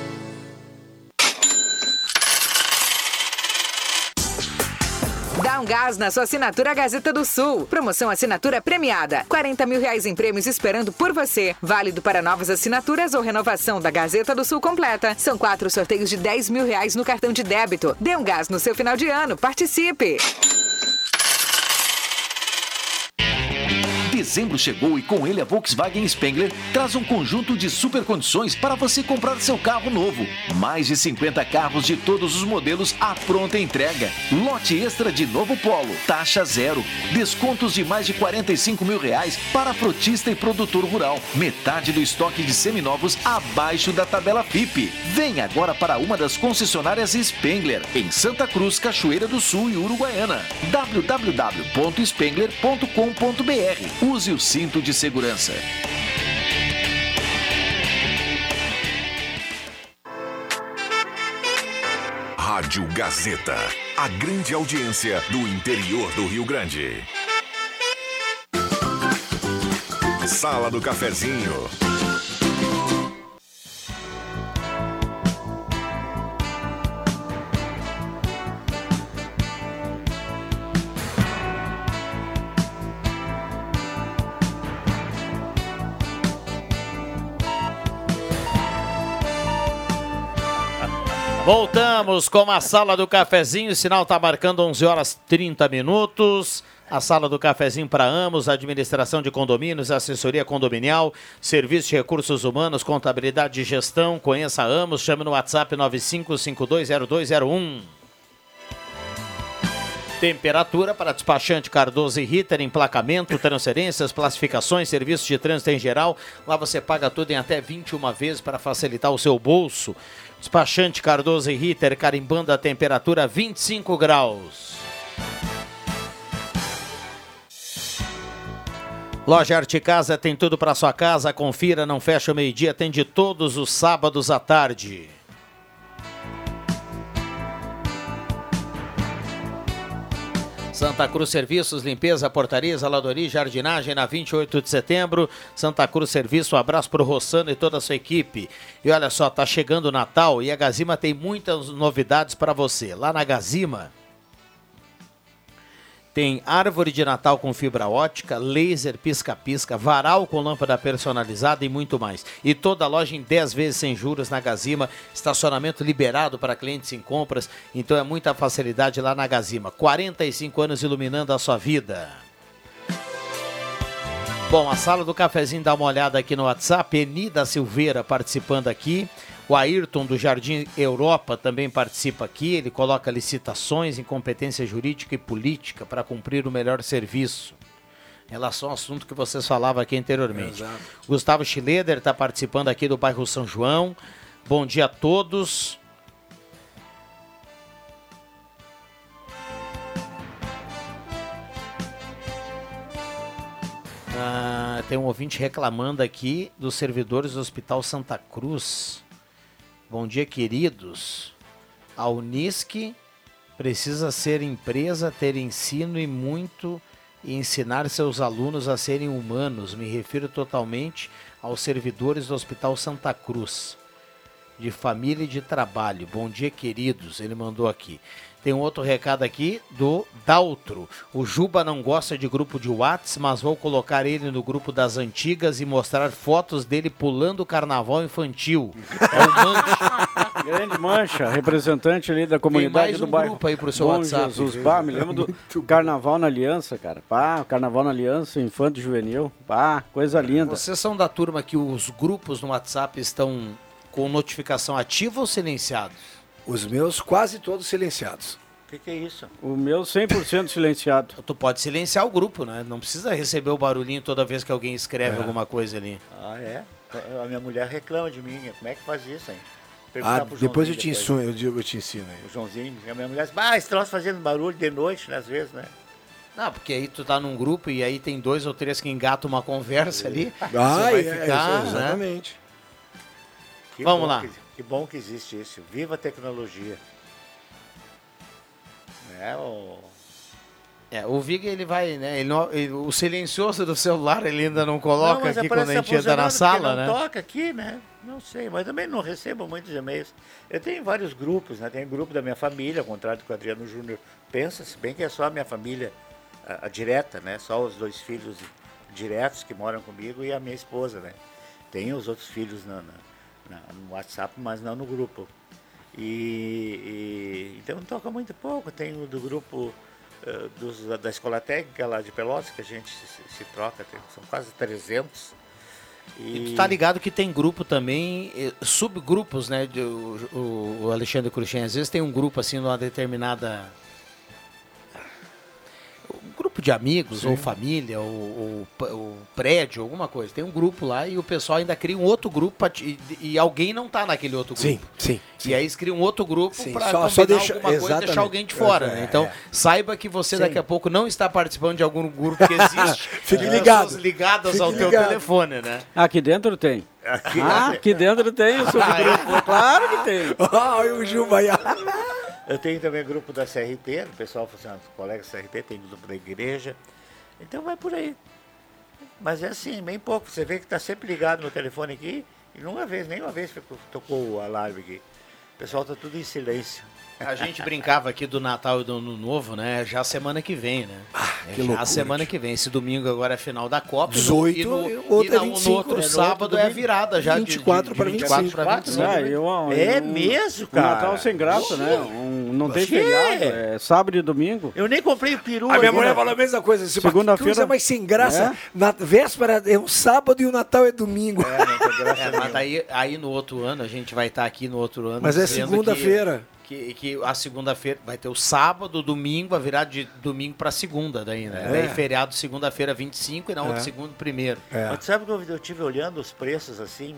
[SPEAKER 23] Um gás na sua assinatura Gazeta do Sul. Promoção assinatura premiada. 40 mil reais em prêmios esperando por você. Válido para novas assinaturas ou renovação da Gazeta do Sul completa. São quatro sorteios de 10 mil reais no cartão de débito. Dê um gás no seu final de ano. Participe!
[SPEAKER 24] Dezembro chegou e com ele a Volkswagen Spengler traz um conjunto de super condições para você comprar seu carro novo. Mais de 50 carros de todos os modelos à pronta entrega. Lote extra de novo Polo, taxa zero. Descontos de mais de 45 mil reais para frotista e produtor rural. Metade do estoque de seminovos abaixo da tabela FIP. Vem agora para uma das concessionárias Spengler, em Santa Cruz, Cachoeira do Sul e Uruguaiana. www.spengler.com.br use o cinto de segurança.
[SPEAKER 10] Rádio Gazeta. A grande audiência do interior do Rio Grande. Sala do Cafezinho.
[SPEAKER 1] Voltamos com a sala do cafezinho. O sinal está marcando 11 horas 30 minutos. A sala do cafezinho para Amos, administração de condomínios, assessoria condominial, serviço de recursos humanos, contabilidade e gestão. Conheça Amos, chame no WhatsApp 95520201. Temperatura para despachante Cardoso e Ritter, emplacamento, transferências, classificações, serviços de trânsito em geral. Lá você paga tudo em até 21 vezes para facilitar o seu bolso. Despachante Cardoso e Ritter, carimbando a temperatura 25 graus. Loja Arte Casa tem tudo para sua casa. Confira, não fecha o meio-dia, atende todos os sábados à tarde. Santa Cruz Serviços, limpeza, portaria, zeladoria jardinagem na 28 de setembro. Santa Cruz Serviço, um abraço pro Rossano e toda a sua equipe. E olha só, tá chegando o Natal e a Gazima tem muitas novidades para você. Lá na Gazima tem árvore de Natal com fibra ótica, laser pisca-pisca, varal com lâmpada personalizada e muito mais. E toda a loja em 10 vezes sem juros na Gazima, estacionamento liberado para clientes em compras, então é muita facilidade lá na Gazima. 45 anos iluminando a sua vida. Bom, a sala do cafezinho dá uma olhada aqui no WhatsApp. Enida Silveira participando aqui. O Ayrton do Jardim Europa também participa aqui. Ele coloca licitações em competência jurídica e política para cumprir o melhor serviço. Em relação ao assunto que vocês falavam aqui anteriormente.
[SPEAKER 4] Exato.
[SPEAKER 1] Gustavo Schileder está participando aqui do bairro São João. Bom dia a todos. Ah, tem um ouvinte reclamando aqui dos servidores do Hospital Santa Cruz. Bom dia, queridos. A Unisc precisa ser empresa, ter ensino e muito e ensinar seus alunos a serem humanos. Me refiro totalmente aos servidores do Hospital Santa Cruz, de família e de trabalho. Bom dia, queridos. Ele mandou aqui. Tem um outro recado aqui do Daltro. O Juba não gosta de grupo de Whats, mas vou colocar ele no grupo das antigas e mostrar fotos dele pulando o carnaval infantil. É o Mancha. *laughs*
[SPEAKER 20] Grande Mancha, representante ali da comunidade
[SPEAKER 1] mais
[SPEAKER 20] do
[SPEAKER 1] um
[SPEAKER 20] bairro.
[SPEAKER 1] grupo aí pro seu
[SPEAKER 20] Bom
[SPEAKER 1] WhatsApp.
[SPEAKER 20] Jesus, pá, me lembro do Carnaval na Aliança, cara. Pá, Carnaval na Aliança, Infanto e Juvenil. Pá, coisa linda.
[SPEAKER 1] Vocês são da turma que os grupos no WhatsApp estão com notificação ativa ou silenciados?
[SPEAKER 4] Os meus quase todos silenciados.
[SPEAKER 3] O que, que é isso?
[SPEAKER 20] O meu 100% silenciado.
[SPEAKER 1] Tu pode silenciar o grupo, né? Não precisa receber o barulhinho toda vez que alguém escreve
[SPEAKER 4] É.
[SPEAKER 1] alguma coisa ali.
[SPEAKER 3] Ah, é? A minha mulher reclama de mim. Como é que faz isso, hein?
[SPEAKER 4] Ah,
[SPEAKER 3] Perguntar pro
[SPEAKER 4] depois eu te ensino, eu, digo- eu te ensino aí.
[SPEAKER 3] O Joãozinho, a minha mulher diz, ah, esse troço fazendo barulho de noite, né, às vezes, né?
[SPEAKER 1] Não, porque aí tu tá num grupo e aí tem dois ou três que engatam uma conversa ali.
[SPEAKER 4] Ah,
[SPEAKER 1] você vai
[SPEAKER 4] é,
[SPEAKER 1] ficar, né?
[SPEAKER 4] exatamente.
[SPEAKER 3] Que
[SPEAKER 1] Vamos
[SPEAKER 3] bom
[SPEAKER 1] lá.
[SPEAKER 3] Que, que bom que existe isso. Viva a tecnologia. Né, o...
[SPEAKER 1] É, o Vig ele vai, né? ele não- ele- o silencioso do celular ele ainda não coloca
[SPEAKER 3] Não,
[SPEAKER 1] aqui quando a gente entra na sala, né?
[SPEAKER 3] não toca aqui, né? Não sei, mas também não recebo muitos e-mails. Eu tenho vários grupos, né? Tem grupo da minha família, ao contrário do que o Adriano Júnior pensa, se bem que é só a minha família a, a direta, né? Só os dois filhos diretos que moram comigo e a minha esposa, né? Tem os outros filhos na- na- no WhatsApp, mas não no grupo. E, e- então toca muito pouco. Tem o do grupo eh, dos- da, escola técnica lá de Pelotas, que a gente se, se troca, tem- são quase 300.
[SPEAKER 1] E tu tá ligado que tem grupo também, eh, subgrupos, né? o- o Alexandre Cruxem, às vezes tem um grupo assim numa determinada. Um grupo de amigos, ou família, ou, ou ou prédio, alguma coisa. Tem um grupo lá e o pessoal ainda cria um outro grupo ti- e, e alguém não tá naquele outro grupo.
[SPEAKER 4] Sim, sim.
[SPEAKER 1] E aí eles criam um outro grupo
[SPEAKER 4] Sim,
[SPEAKER 1] para
[SPEAKER 4] só-
[SPEAKER 1] combinar
[SPEAKER 4] só deixa-
[SPEAKER 1] alguma coisa e
[SPEAKER 4] exatamente.
[SPEAKER 1] deixar alguém de fora,
[SPEAKER 4] É,
[SPEAKER 1] né? Então,
[SPEAKER 4] é.
[SPEAKER 1] saiba que você
[SPEAKER 4] Sim.
[SPEAKER 1] daqui a pouco não está participando de algum grupo que existe. *laughs*
[SPEAKER 4] Fique ligado.
[SPEAKER 1] pessoas ligadas
[SPEAKER 4] Fique
[SPEAKER 1] ao teu
[SPEAKER 4] ligado.
[SPEAKER 1] telefone, né?
[SPEAKER 20] Aqui dentro tem.
[SPEAKER 1] Aqui-
[SPEAKER 20] ah, aqui dentro tem o subgrupo. Claro que tem. *laughs*
[SPEAKER 4] Olha o aí.
[SPEAKER 3] Eu tenho também grupo da CRT, o pessoal, assim, ó, os colegas da CRT, tem grupo da igreja. Então vai por aí. Mas é assim, bem pouco. Você vê que está sempre ligado no telefone aqui e numa vez, nem uma vez tocou o alarme aqui. O pessoal está tudo em silêncio.
[SPEAKER 1] A gente brincava aqui do Natal e do Ano Novo, né? Já semana que vem, né? É
[SPEAKER 4] que
[SPEAKER 1] já
[SPEAKER 4] loucura,
[SPEAKER 1] semana que vem. Esse domingo agora é final da Copa.
[SPEAKER 4] 18,
[SPEAKER 1] e no,
[SPEAKER 4] e
[SPEAKER 1] e
[SPEAKER 4] outro é
[SPEAKER 1] no-
[SPEAKER 4] 25,
[SPEAKER 1] no outro
[SPEAKER 4] né? No
[SPEAKER 1] sábado
[SPEAKER 4] outro
[SPEAKER 1] é a
[SPEAKER 4] domingo,
[SPEAKER 1] virada já. de-
[SPEAKER 4] 24
[SPEAKER 1] de,
[SPEAKER 4] para
[SPEAKER 1] de
[SPEAKER 4] 25.
[SPEAKER 1] 24 para 25.
[SPEAKER 20] Ah, eu-
[SPEAKER 3] É
[SPEAKER 20] eu-
[SPEAKER 3] mesmo,
[SPEAKER 20] um
[SPEAKER 3] cara?
[SPEAKER 20] Natal sem graça, né? Um- não tem feriado, é sábado e domingo.
[SPEAKER 3] Eu nem comprei o peru.
[SPEAKER 4] A minha
[SPEAKER 3] ainda.
[SPEAKER 4] mulher falou a mesma coisa. Disse,
[SPEAKER 20] Segunda-feira-
[SPEAKER 4] mais sem graça.
[SPEAKER 20] É?
[SPEAKER 4] Na véspera é um sábado e o Natal é domingo.
[SPEAKER 1] É, *laughs* mas daí, aí no outro ano, a gente vai estar aqui no outro ano.
[SPEAKER 4] Mas é segunda-feira.
[SPEAKER 1] Que, que, a segunda-feira vai ter o sábado, domingo, a virada de domingo para segunda daí, né?
[SPEAKER 3] É.
[SPEAKER 1] Daí feriado segunda-feira 25 e na outra
[SPEAKER 3] É.
[SPEAKER 1] segunda primeiro.
[SPEAKER 3] Mas tu sabe que eu, eu tive olhando os preços assim,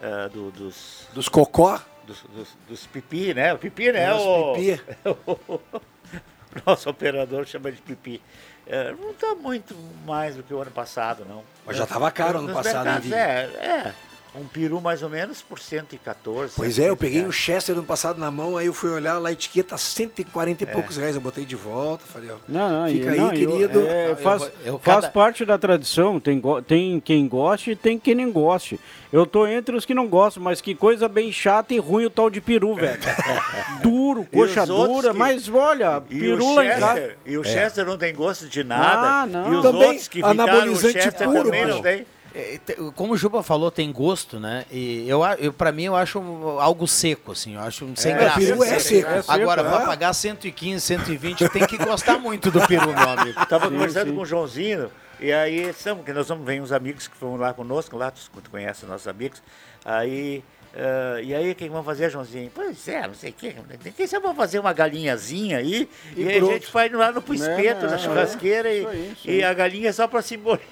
[SPEAKER 3] ah, do- dos.
[SPEAKER 4] Dos cocó?
[SPEAKER 3] Dos, dos, dos pipi, né? O pipi, né?
[SPEAKER 4] É, os
[SPEAKER 3] o,
[SPEAKER 4] pipi. *laughs*
[SPEAKER 3] o nosso operador chama de pipi. É, não está muito mais do que o ano passado, não.
[SPEAKER 4] Mas já tava caro ano
[SPEAKER 3] Nos
[SPEAKER 4] passado, hein,
[SPEAKER 3] mercados,
[SPEAKER 4] Vini?
[SPEAKER 3] É, é. Um peru mais ou menos por 114.
[SPEAKER 4] Pois é, eu peguei um
[SPEAKER 3] 115
[SPEAKER 4] Chester ano passado na mão, aí eu fui olhar lá, a etiqueta 140 e poucos reais. Eu botei de volta, falei, ó.
[SPEAKER 20] Não, não,
[SPEAKER 4] Fica aí,
[SPEAKER 20] não, eu-
[SPEAKER 4] querido.
[SPEAKER 20] é,
[SPEAKER 4] Eu
[SPEAKER 20] faz
[SPEAKER 4] eu
[SPEAKER 20] faz
[SPEAKER 4] cada-
[SPEAKER 20] parte da tradição, tem, tem quem goste e tem quem não goste. Eu tô entre os que não gostam, mas que coisa bem chata e ruim o tal de peru, velho. *laughs* Duro, coxa dura,
[SPEAKER 3] que-
[SPEAKER 20] mas olha,
[SPEAKER 3] E
[SPEAKER 20] peru lá em casa.
[SPEAKER 3] E o
[SPEAKER 20] É.
[SPEAKER 3] Chester não tem gosto de nada.
[SPEAKER 20] Ah, não.
[SPEAKER 3] E os
[SPEAKER 20] Também
[SPEAKER 3] outros que ficaram, o Chester
[SPEAKER 20] puro,
[SPEAKER 3] também não tem.
[SPEAKER 1] Como o Juba falou, tem gosto, né? E eu, eu para mim eu acho algo seco, assim. Eu acho sem
[SPEAKER 3] É,
[SPEAKER 1] graça.
[SPEAKER 3] peru é seco. É seco,
[SPEAKER 1] Agora,
[SPEAKER 3] é.
[SPEAKER 1] para pagar 115, 120, tem que gostar muito do peru, meu amigo.
[SPEAKER 3] Tava
[SPEAKER 1] Sim,
[SPEAKER 3] conversando
[SPEAKER 1] sim.
[SPEAKER 3] com o Joãozinho, e aí estamos, que nós vamos ver uns amigos que foram lá conosco, lá, tu, tu conhece nossos amigos. Aí. Ah, e aí, o que vão fazer, Joãozinho? Pois é, não sei o que. Quem sabe vamos fazer uma galinhazinha aí e,
[SPEAKER 4] E
[SPEAKER 3] aí a gente faz lá no pro
[SPEAKER 20] Né,
[SPEAKER 3] espeto,
[SPEAKER 20] né,
[SPEAKER 3] na
[SPEAKER 20] é.
[SPEAKER 3] churrasqueira
[SPEAKER 20] Isso aí,
[SPEAKER 3] e,
[SPEAKER 20] isso
[SPEAKER 3] e
[SPEAKER 20] aí.
[SPEAKER 3] a galinha é só para simbolizar.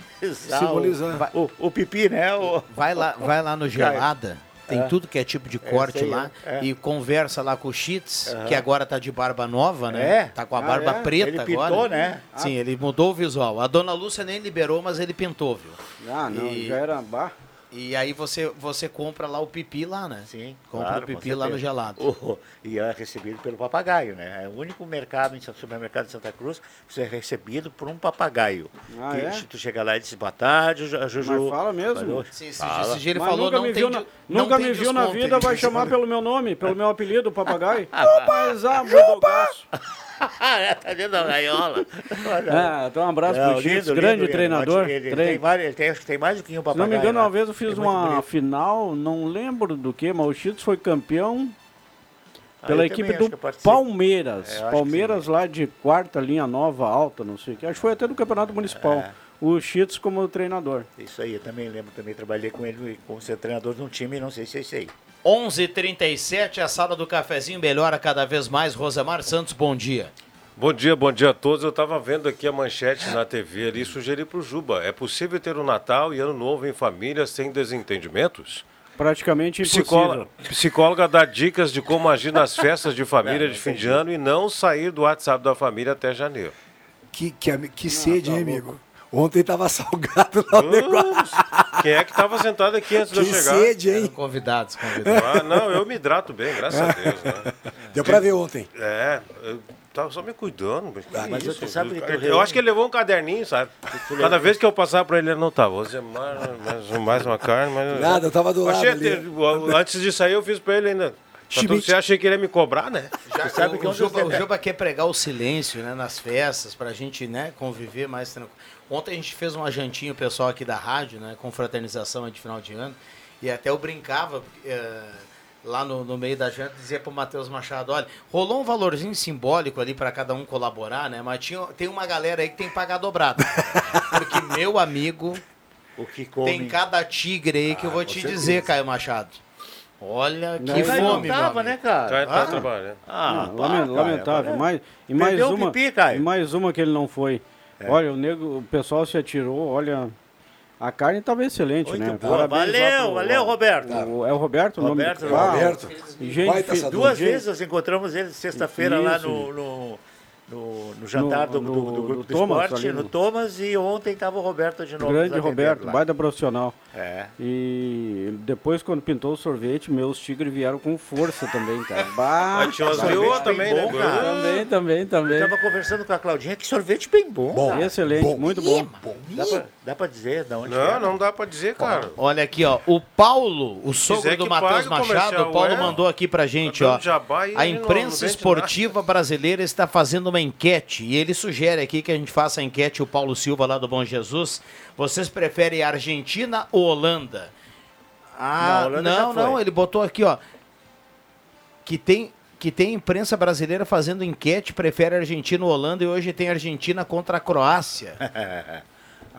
[SPEAKER 4] Simbolizar.
[SPEAKER 3] O, o, o pipi, né? O,
[SPEAKER 1] Vai lá, vai lá no Gelada. Tem
[SPEAKER 3] É.
[SPEAKER 1] tudo que é tipo de
[SPEAKER 3] É,
[SPEAKER 1] corte lá.
[SPEAKER 3] é.
[SPEAKER 1] E conversa lá com o
[SPEAKER 3] Aham.
[SPEAKER 1] que agora tá de barba nova, né?
[SPEAKER 3] É?
[SPEAKER 1] Tá com a
[SPEAKER 3] Ah,
[SPEAKER 1] barba
[SPEAKER 3] é?
[SPEAKER 1] preta
[SPEAKER 3] Ele pintou,
[SPEAKER 1] agora.
[SPEAKER 3] né?
[SPEAKER 1] Sim, ele mudou o visual. A dona Lúcia nem liberou, mas ele pintou, viu?
[SPEAKER 20] Ah, não, já era bar.
[SPEAKER 1] E aí você, você compra lá o pipi lá, né?
[SPEAKER 3] Sim.
[SPEAKER 1] Compra
[SPEAKER 3] claro,
[SPEAKER 1] o pipi lá no gelado. *laughs*
[SPEAKER 3] O- e é recebido pelo papagaio, né? É o único mercado, em supermercado de Santa Cruz, que você é recebido por um papagaio.
[SPEAKER 20] Ah,
[SPEAKER 3] que,
[SPEAKER 20] é?
[SPEAKER 3] se tu chega lá e diz boa tarde, Ju- Juju.
[SPEAKER 20] Mas fala mesmo?
[SPEAKER 3] Falou?
[SPEAKER 1] Sim, esse,
[SPEAKER 3] Fala.
[SPEAKER 1] esse dia ele
[SPEAKER 20] Mas
[SPEAKER 1] falou,
[SPEAKER 20] nunca
[SPEAKER 1] não
[SPEAKER 20] me
[SPEAKER 1] tem
[SPEAKER 20] viu,
[SPEAKER 1] de-
[SPEAKER 20] na,
[SPEAKER 1] não
[SPEAKER 20] nunca
[SPEAKER 1] tem
[SPEAKER 20] me viu na vida, vai chamar pelo meu nome, pelo meu apelido, papagaio. *laughs* Ah, Budogaço. *laughs*
[SPEAKER 3] tá dentro da gaiola.
[SPEAKER 20] Ah, então um abraço
[SPEAKER 3] Não,
[SPEAKER 20] pro
[SPEAKER 3] lindo,
[SPEAKER 20] grande
[SPEAKER 3] lindo,
[SPEAKER 20] treinador.
[SPEAKER 3] Ele, ele tem ele tem, acho que tem mais do que um
[SPEAKER 20] Se
[SPEAKER 3] papagaio.
[SPEAKER 20] não me engano,
[SPEAKER 3] lá.
[SPEAKER 20] uma vez eu fiz
[SPEAKER 3] É
[SPEAKER 20] uma final, não lembro do que, mas o Chits foi campeão
[SPEAKER 3] Ah,
[SPEAKER 20] pela
[SPEAKER 3] eu
[SPEAKER 20] equipe do. Palmeiras.
[SPEAKER 3] É,
[SPEAKER 20] Palmeiras lá de quarta linha nova, alta, não sei o que. Acho que foi até do Campeonato Municipal.
[SPEAKER 3] É.
[SPEAKER 20] O Chits como treinador.
[SPEAKER 3] Isso aí, eu também lembro, também trabalhei com ele como ser treinador de um time, não sei se é isso aí.
[SPEAKER 1] 11:37 a sala do cafezinho melhora cada vez mais. Rosemar Santos, bom dia.
[SPEAKER 2] Bom dia, bom dia a todos. Eu estava vendo aqui a manchete na TV ali e sugeri para o Juba. É possível ter o Natal e Ano Novo em família sem desentendimentos?
[SPEAKER 20] Praticamente impossível.
[SPEAKER 2] Psicóloga, psicóloga dá dicas de como agir nas festas de família de fim de ano e não sair do WhatsApp da família até janeiro.
[SPEAKER 4] Que, que, que sede, hein, amigo? Ontem tava *laughs* salgado lá o negócio.
[SPEAKER 2] Quem é que estava sentado aqui antes de eu
[SPEAKER 4] Que
[SPEAKER 2] chegar?
[SPEAKER 4] sede, hein?
[SPEAKER 1] Convidados, convidados.
[SPEAKER 2] Ah, não, eu me hidrato bem, graças a Deus. Né?
[SPEAKER 4] Deu pra ver ontem.
[SPEAKER 2] É, eu tava só me cuidando. Mas,
[SPEAKER 3] Ah,
[SPEAKER 2] que
[SPEAKER 3] mas
[SPEAKER 2] isso?
[SPEAKER 3] você sabe que
[SPEAKER 2] eu
[SPEAKER 3] reúne-
[SPEAKER 2] acho que ele levou um caderninho, sabe? Cada vez que eu passava pra ele, ele não tava. Rosemar, mais, mais uma carne, mais...
[SPEAKER 4] Nada, eu tava do lado
[SPEAKER 2] Achei
[SPEAKER 4] ali.
[SPEAKER 2] Antes de sair, eu fiz pra ele ainda. Todo- Você achei que ele ia me cobrar, né?
[SPEAKER 1] Já,
[SPEAKER 3] Você sabe
[SPEAKER 1] o,
[SPEAKER 3] que
[SPEAKER 1] o, Juba,
[SPEAKER 3] você-
[SPEAKER 1] o *laughs* Juba quer pregar o silêncio né, nas festas, pra gente né, conviver mais tranquilo. Ontem a gente fez uma jantinha, o pessoal aqui da rádio, né, com fraternização de final de ano, e até eu brincava eh, lá no, no meio da janta, dizia pro Matheus Machado, olha, rolou um valorzinho simbólico ali pra cada um colaborar, né, mas tinha, tem uma galera aí que tem que pagar dobrado. Porque, meu amigo,
[SPEAKER 3] O que come.
[SPEAKER 1] tem cada tigre aí que eu vou te
[SPEAKER 3] certeza.
[SPEAKER 1] dizer, Caio Machado. Olha, que
[SPEAKER 20] Não,
[SPEAKER 1] fome,
[SPEAKER 3] não tava, né, cara?
[SPEAKER 2] Tá, tá
[SPEAKER 3] Ah,
[SPEAKER 2] trabalhando.
[SPEAKER 3] Ah,
[SPEAKER 20] Não,
[SPEAKER 3] para,
[SPEAKER 20] lamentável.
[SPEAKER 3] é-
[SPEAKER 20] mais, e mais
[SPEAKER 3] Perdeu
[SPEAKER 20] uma,
[SPEAKER 3] pipi, Caio.
[SPEAKER 20] e mais uma que ele não foi. Olha, o nego, o pessoal se atirou, olha. A carne estava excelente,
[SPEAKER 3] Muito
[SPEAKER 20] né?
[SPEAKER 3] boa. Valeu,
[SPEAKER 20] pro-
[SPEAKER 3] valeu, Roberto.
[SPEAKER 20] o- é o Roberto o nome
[SPEAKER 3] Roberto, Roberto.
[SPEAKER 20] Gente,
[SPEAKER 3] Duas vezes nós encontramos ele sexta-feira lá no, no, no- no jantar
[SPEAKER 20] No-
[SPEAKER 3] do,
[SPEAKER 20] no-
[SPEAKER 3] do, do grupo
[SPEAKER 20] do
[SPEAKER 3] do
[SPEAKER 20] Thomas,
[SPEAKER 3] esporte,
[SPEAKER 20] ali
[SPEAKER 3] no Thomas, e ontem estava o Roberto de novo.
[SPEAKER 20] Grande Roberto,
[SPEAKER 3] lá.
[SPEAKER 20] baita profissional.
[SPEAKER 3] É.
[SPEAKER 20] E depois, quando pintou o sorvete, meus tigres vieram com força também, cara. *laughs*
[SPEAKER 3] Umas
[SPEAKER 20] sorvete
[SPEAKER 3] também,
[SPEAKER 20] bom,
[SPEAKER 3] né,
[SPEAKER 20] cara. Também, também, também.
[SPEAKER 3] Eu tava conversando com a Claudinha, que sorvete bem bom.
[SPEAKER 20] Bom, excelente, muito bom.
[SPEAKER 3] Dá pra, dá pra dizer de onde
[SPEAKER 25] Não,
[SPEAKER 3] é?
[SPEAKER 25] não dá pra dizer, cara.
[SPEAKER 1] Olha aqui, ó. O Paulo, o sogro do Matheus Machado, o Paulo
[SPEAKER 25] é.
[SPEAKER 1] mandou aqui pra gente,
[SPEAKER 25] Tá
[SPEAKER 1] ó.
[SPEAKER 25] jabá
[SPEAKER 1] A
[SPEAKER 25] ele não- não
[SPEAKER 1] imprensa esportiva brasileira está fazendo uma enquete e ele sugere aqui que a gente faça a enquete, o Paulo Silva lá do Bom Jesus. Vocês preferem Argentina ou Holanda? Ah,
[SPEAKER 3] Não, Holanda
[SPEAKER 1] não, não, ele botou aqui, ó. Que tem que tem imprensa brasileira fazendo enquete, prefere Argentina ou Holanda e hoje tem Argentina contra a Croácia. *laughs*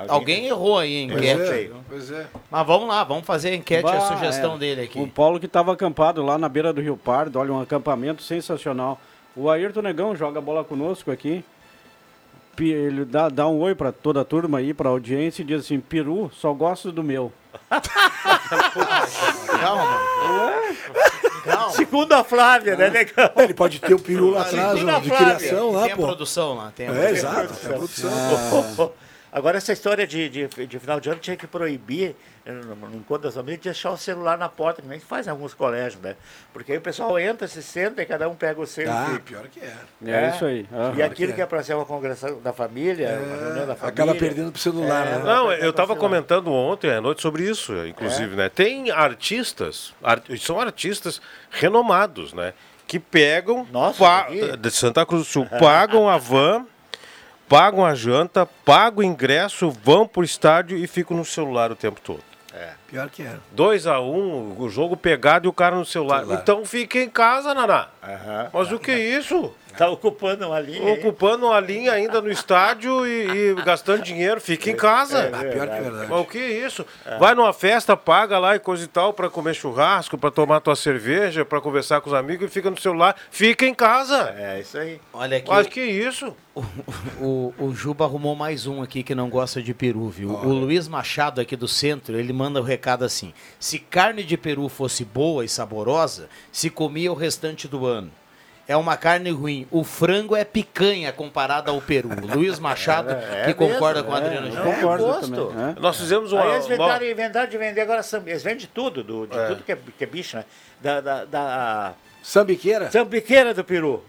[SPEAKER 1] Alguém errou aí a
[SPEAKER 20] Pois
[SPEAKER 1] enquete.
[SPEAKER 20] é,
[SPEAKER 1] aí.
[SPEAKER 20] pois é.
[SPEAKER 1] Mas vamos lá, vamos fazer a enquete, a
[SPEAKER 20] Bah,
[SPEAKER 1] sugestão
[SPEAKER 20] é.
[SPEAKER 1] dele aqui.
[SPEAKER 20] O Paulo que estava acampado lá na beira do Rio Pardo, olha, um acampamento sensacional. O Ayrton Negão joga bola conosco aqui. Ele dá, dá um oi para toda a turma aí, para a audiência, e diz assim: Peru, só gosto do meu.
[SPEAKER 1] Calma.
[SPEAKER 3] Segundo a Flávia, né, Negão?
[SPEAKER 4] Ele pode ter o peru lá atrás,
[SPEAKER 3] a
[SPEAKER 4] de
[SPEAKER 3] Flávia.
[SPEAKER 4] criação lá,
[SPEAKER 1] Tem a
[SPEAKER 4] pô.
[SPEAKER 1] produção lá, tem a
[SPEAKER 4] É,
[SPEAKER 1] produção.
[SPEAKER 4] exato, tem a produção.
[SPEAKER 3] Agora, essa história de, de, de final de ano tinha que proibir, eh, no, encontro das famílias, de deixar o celular na porta, que nem faz em alguns colégios, né? Porque aí o pessoal entra, se senta e cada um pega o seu.
[SPEAKER 4] Ah,
[SPEAKER 3] e-
[SPEAKER 4] pior que é.
[SPEAKER 20] É isso aí, aham.
[SPEAKER 3] E aquilo
[SPEAKER 4] que
[SPEAKER 3] que é para ser uma congregação da família, uma reunião da família.
[SPEAKER 4] acaba perdendo pro celular,
[SPEAKER 3] É,
[SPEAKER 4] né?
[SPEAKER 25] Não, eu estava
[SPEAKER 3] celular.
[SPEAKER 25] comentando ontem à noite sobre isso, inclusive, né? Tem artistas, ar- são artistas renomados, né? Que pegam pa- de Santa Cruz do Sul, pagam a van, *laughs* pagam a janta, pagam o ingresso, vão pro estádio e ficam no celular o tempo todo.
[SPEAKER 4] É, pior que é.
[SPEAKER 25] 2 a 1 um, o jogo pegado e o cara no celular.
[SPEAKER 4] Celular.
[SPEAKER 25] Então fica em casa, Naná. Mas o que é isso?
[SPEAKER 3] Tá ocupando uma linha.
[SPEAKER 25] Ocupando uma linha ainda no estádio e, e gastando dinheiro. Fica em casa.
[SPEAKER 3] É verdade. pior que é verdade.
[SPEAKER 25] Mas o que é isso? Vai numa festa, paga lá e coisa e tal pra comer churrasco, pra tomar tua cerveja, pra conversar com os amigos e fica no celular. Fica em casa.
[SPEAKER 3] É, isso aí.
[SPEAKER 1] Olha aqui.
[SPEAKER 25] Mas que isso?
[SPEAKER 1] O, o Juba arrumou mais um aqui que não gosta de peru, viu? O Luiz Machado aqui do centro, ele manda o recado assim: se carne de peru fosse boa e saborosa, se comia o restante do ano. É uma carne ruim. O frango é picanha comparado ao peru. Luiz Machado, *laughs*
[SPEAKER 3] É,
[SPEAKER 1] que
[SPEAKER 3] é
[SPEAKER 1] concorda
[SPEAKER 3] mesmo,
[SPEAKER 1] com o
[SPEAKER 3] é,
[SPEAKER 1] Adriano
[SPEAKER 3] é,
[SPEAKER 1] Júnior.
[SPEAKER 3] Concordo gosto. também,
[SPEAKER 25] Nós fizemos uma.
[SPEAKER 3] Aí eles
[SPEAKER 25] uma-
[SPEAKER 3] inventaram, inventaram de vender agora samba. Eles vendem tudo, do, de
[SPEAKER 25] É.
[SPEAKER 3] tudo que é, que é bicho, né? Da, da, da...
[SPEAKER 4] Sambiqueira?
[SPEAKER 3] Sambiqueira do peru.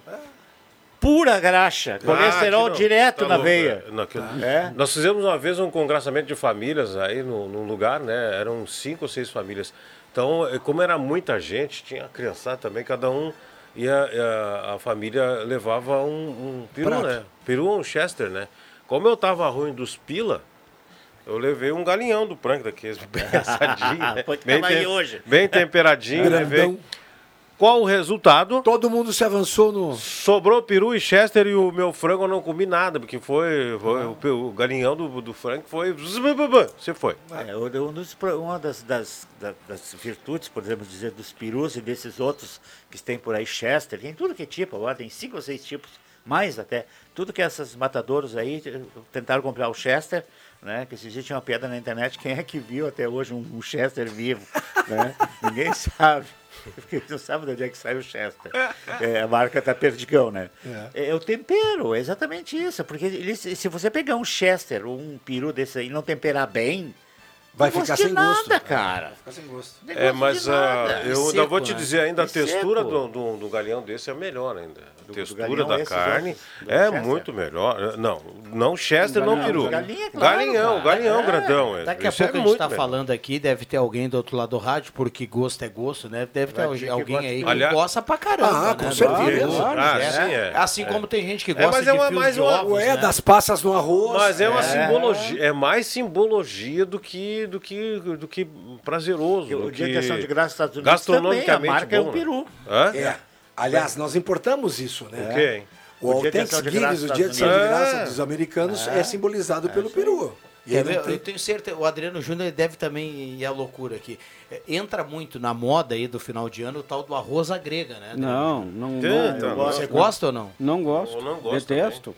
[SPEAKER 3] Pura graxa. Colesterol
[SPEAKER 25] Ah, aqui não.
[SPEAKER 3] direto
[SPEAKER 25] Tá
[SPEAKER 3] na
[SPEAKER 25] louco,
[SPEAKER 3] veia.
[SPEAKER 25] é, naquilo-
[SPEAKER 3] É.
[SPEAKER 25] Nós fizemos uma vez um congressamento de famílias aí no, num lugar, né? Eram cinco ou seis famílias. Então, eh, como era muita gente, tinha criançada também, cada um ia, ia- a família levava um, um peru,
[SPEAKER 4] Prato.
[SPEAKER 25] né? Peru ou um Chester, né? Como eu tava ruim dos pila, eu levei um galinhão do prank daqueles bem *laughs* assadinho, né?
[SPEAKER 3] Pode
[SPEAKER 25] bem,
[SPEAKER 3] aí hoje.
[SPEAKER 25] bem temperadinho, levei. Qual o resultado?
[SPEAKER 4] Todo mundo se avançou no.
[SPEAKER 25] Sobrou peru e chester e o meu frango eu não comi nada, porque foi, foi o, o galinhão do, do frango foi. Você foi.
[SPEAKER 3] É, um uma das, das, da- das virtudes, podemos dizer, dos perus e desses outros que tem por aí, Chester, tem tudo que é tipo, agora tem cinco ou seis tipos, mais até. Tudo que essas matadouros aí eh, tentaram comprar o Chester, né? Que esses dias tinha uma piada na internet, quem é que viu até hoje um, um Chester vivo? né? *laughs* Ninguém sabe. Porque não sabem de onde é que sai o Chester. É, a marca tá perdigão, né?
[SPEAKER 4] É.
[SPEAKER 3] É, o tempero, é exatamente isso. Porque eles, se você pegar um Chester um peru desse aí e não temperar bem,
[SPEAKER 4] Vai
[SPEAKER 3] não
[SPEAKER 4] ficar
[SPEAKER 3] gosto
[SPEAKER 4] sem gosto.
[SPEAKER 3] nada, cara.
[SPEAKER 4] Fica sem gosto.
[SPEAKER 3] Não
[SPEAKER 25] É,
[SPEAKER 3] gosto
[SPEAKER 25] mas ah, eu
[SPEAKER 3] É
[SPEAKER 25] ainda
[SPEAKER 3] seco,
[SPEAKER 25] vou te
[SPEAKER 3] né?
[SPEAKER 25] dizer ainda a
[SPEAKER 3] É
[SPEAKER 25] textura do, do, do galinhão desse é melhor ainda. A textura
[SPEAKER 3] galinhão
[SPEAKER 25] da
[SPEAKER 3] esses
[SPEAKER 25] carne
[SPEAKER 3] do
[SPEAKER 25] é
[SPEAKER 3] Chester?
[SPEAKER 25] muito melhor. Não, não Chester, não peru.
[SPEAKER 3] galinha, claro,
[SPEAKER 25] galinhão,
[SPEAKER 3] cara.
[SPEAKER 25] galinhão
[SPEAKER 3] É.
[SPEAKER 25] grandão.
[SPEAKER 1] Daqui a
[SPEAKER 25] Isso é
[SPEAKER 1] pouco a gente
[SPEAKER 25] muito
[SPEAKER 1] está falando aqui, deve ter alguém do outro lado do rádio, porque gosto é gosto, né? Deve ter
[SPEAKER 3] Vai
[SPEAKER 1] alguém aí que
[SPEAKER 25] Aliás-
[SPEAKER 1] gosta pra caramba.
[SPEAKER 4] Ah, com
[SPEAKER 1] né?
[SPEAKER 4] certeza.
[SPEAKER 1] Do-
[SPEAKER 25] Claro, ah,
[SPEAKER 1] é.
[SPEAKER 25] sim, é.
[SPEAKER 1] Assim como tem gente que gosta
[SPEAKER 25] mas
[SPEAKER 1] de
[SPEAKER 25] é uma-
[SPEAKER 1] fios
[SPEAKER 25] mais
[SPEAKER 1] de
[SPEAKER 25] uma-
[SPEAKER 1] ovos,
[SPEAKER 4] É,
[SPEAKER 1] né?
[SPEAKER 4] das passas no arroz.
[SPEAKER 25] Mas é uma simbologia, é mais simbologia do que do que do que prazeroso.
[SPEAKER 3] O
[SPEAKER 25] do
[SPEAKER 3] Dia
[SPEAKER 25] que
[SPEAKER 3] de Ação de Graças dos Estados Unidos
[SPEAKER 25] gastronomicamente
[SPEAKER 3] também, a marca é o
[SPEAKER 25] bom,
[SPEAKER 3] peru.
[SPEAKER 25] Hã?
[SPEAKER 4] É. Aliás, nós importamos isso, né?
[SPEAKER 25] O quê?
[SPEAKER 4] O,
[SPEAKER 3] O Dia de Ação de
[SPEAKER 4] Thanksgiving, o dia ação graça
[SPEAKER 25] É.
[SPEAKER 4] dos americanos, é, simbolizado pelo peru. E não tem-
[SPEAKER 1] Eu tenho certeza, o Adriano Júnior deve também ir à loucura aqui. É, Entra muito na moda aí do final de ano o tal do arroz à grega, né?
[SPEAKER 20] Não, não,
[SPEAKER 25] Tenta,
[SPEAKER 20] não,
[SPEAKER 25] não.
[SPEAKER 1] Você gosta ou não?
[SPEAKER 20] não gosto.
[SPEAKER 25] Eu não gosto
[SPEAKER 20] Detesto.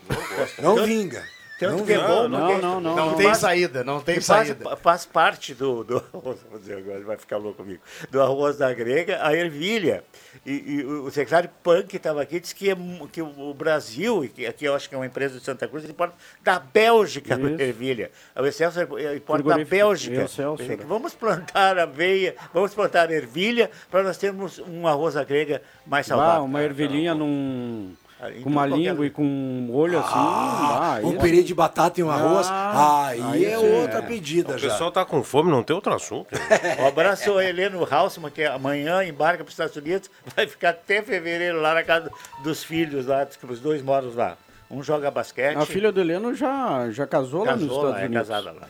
[SPEAKER 4] Não vinga.
[SPEAKER 3] Tanto
[SPEAKER 20] Não
[SPEAKER 3] que é bom,
[SPEAKER 20] Não,
[SPEAKER 3] porque-
[SPEAKER 20] não, não,
[SPEAKER 1] Não
[SPEAKER 20] não.
[SPEAKER 1] tem
[SPEAKER 3] faz-
[SPEAKER 1] saída, não tem
[SPEAKER 3] que faz-
[SPEAKER 1] saída.
[SPEAKER 3] Faz, parte do, do *laughs* arroz, vou dizer agora, ele vai ficar louco comigo, do arroz da grega, a ervilha. E, e o secretário Punk estava aqui, disse que, é que o Brasil, e que aqui eu acho que é uma empresa de Santa Cruz, ele importa da Bélgica a
[SPEAKER 20] Isso.
[SPEAKER 3] ervilha. O Excelsior importa da Bélgica. Dizer, Vamos plantar aveia, vamos plantar ervilha para nós termos um arroz da grega mais
[SPEAKER 20] Ah,
[SPEAKER 3] saudável.
[SPEAKER 20] uma ervilhinha num... Com uma língua e com um olho assim. ah,
[SPEAKER 4] um
[SPEAKER 20] isso-
[SPEAKER 4] purê de batata e um arroz,
[SPEAKER 20] Ah,
[SPEAKER 4] aí,
[SPEAKER 20] aí
[SPEAKER 4] é
[SPEAKER 20] sim.
[SPEAKER 4] outra pedida
[SPEAKER 25] O
[SPEAKER 4] já.
[SPEAKER 25] pessoal tá com fome, não tem outro assunto. *laughs*
[SPEAKER 3] Um abraço ao Heleno Hausmann, que amanhã embarca para os Estados Unidos, *laughs* vai ficar até fevereiro lá na casa dos filhos lá, que os dois moram lá. Um joga basquete.
[SPEAKER 20] A filha do Heleno já, já casou, lá nos
[SPEAKER 3] Casou
[SPEAKER 20] Estados
[SPEAKER 3] lá, é
[SPEAKER 20] Unidos.
[SPEAKER 3] casada lá.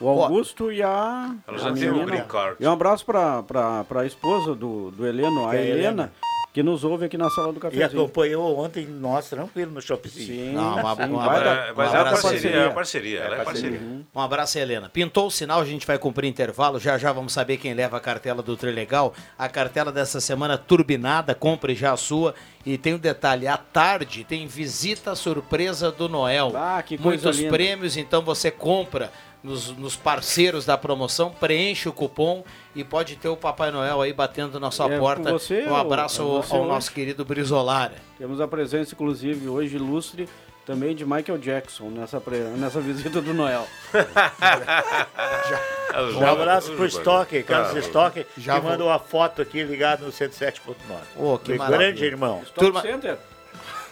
[SPEAKER 20] O Augusto e a.
[SPEAKER 25] Ela já
[SPEAKER 20] a
[SPEAKER 25] tem um green card.
[SPEAKER 20] E um abraço para a esposa do, do Heleno, a
[SPEAKER 3] Que é a
[SPEAKER 20] Helena,
[SPEAKER 3] Helena.
[SPEAKER 20] Que nos ouve aqui na sala do
[SPEAKER 3] E
[SPEAKER 20] cafezinho.
[SPEAKER 3] acompanhou ontem nós tranquilo no shoppingzinho.
[SPEAKER 20] Sim,
[SPEAKER 1] Não, uma-
[SPEAKER 20] sim,
[SPEAKER 1] uma- uma-
[SPEAKER 20] dar-
[SPEAKER 25] Mas é uma parceria, é uma parceria, ela é parceria.
[SPEAKER 1] Um abraço, Helena. Pintou o sinal, a gente vai cumprir intervalo. Já já vamos saber quem leva a cartela do Trilegal. A cartela dessa semana turbinada, compre já a sua. E tem um detalhe, à tarde tem visita surpresa do Noel.
[SPEAKER 20] Ah, que coisa
[SPEAKER 1] Muitos
[SPEAKER 20] linda.
[SPEAKER 1] prêmios, então você compra nos, nos parceiros da promoção, preenche o cupom e pode ter o Papai Noel aí batendo na sua
[SPEAKER 20] É,
[SPEAKER 1] porta.
[SPEAKER 20] você
[SPEAKER 1] um abraço
[SPEAKER 20] é
[SPEAKER 1] ao,
[SPEAKER 20] você
[SPEAKER 1] ao
[SPEAKER 20] hoje?
[SPEAKER 1] nosso querido Brizolara.
[SPEAKER 20] Temos a presença, inclusive, hoje ilustre também de Michael Jackson nessa, pre- nessa visita do Noel. *laughs*
[SPEAKER 3] Um abraço pro Stock, Carlos. Stock, que mandou a foto aqui ligado no 107.9.
[SPEAKER 1] Ô, que
[SPEAKER 3] grande irmão.
[SPEAKER 1] Turma-
[SPEAKER 20] Center?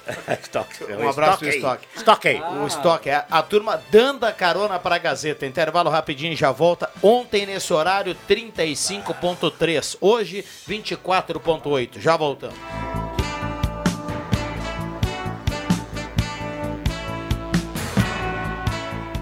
[SPEAKER 20] *laughs*
[SPEAKER 3] Stock.
[SPEAKER 1] Um abraço pro Stock.
[SPEAKER 3] Stock aí.
[SPEAKER 1] O Stock, é a turma dando a carona pra Gazeta. Intervalo rapidinho, já volta. Ontem, nesse horário, 35.3. Hoje, 24.8. Já voltamos.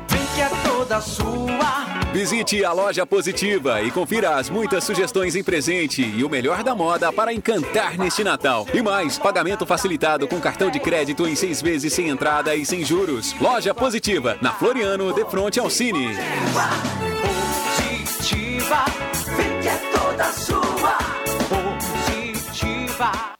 [SPEAKER 26] Vem que é toda sua.
[SPEAKER 5] Visite a loja positiva e confira as muitas sugestões em presente e o melhor da moda para encantar neste Natal. E mais, pagamento facilitado com cartão de crédito em seis vezes sem entrada e sem juros. Loja positiva, na Floriano, de frente ao Cine.
[SPEAKER 26] Positiva. Toda sua. Positiva.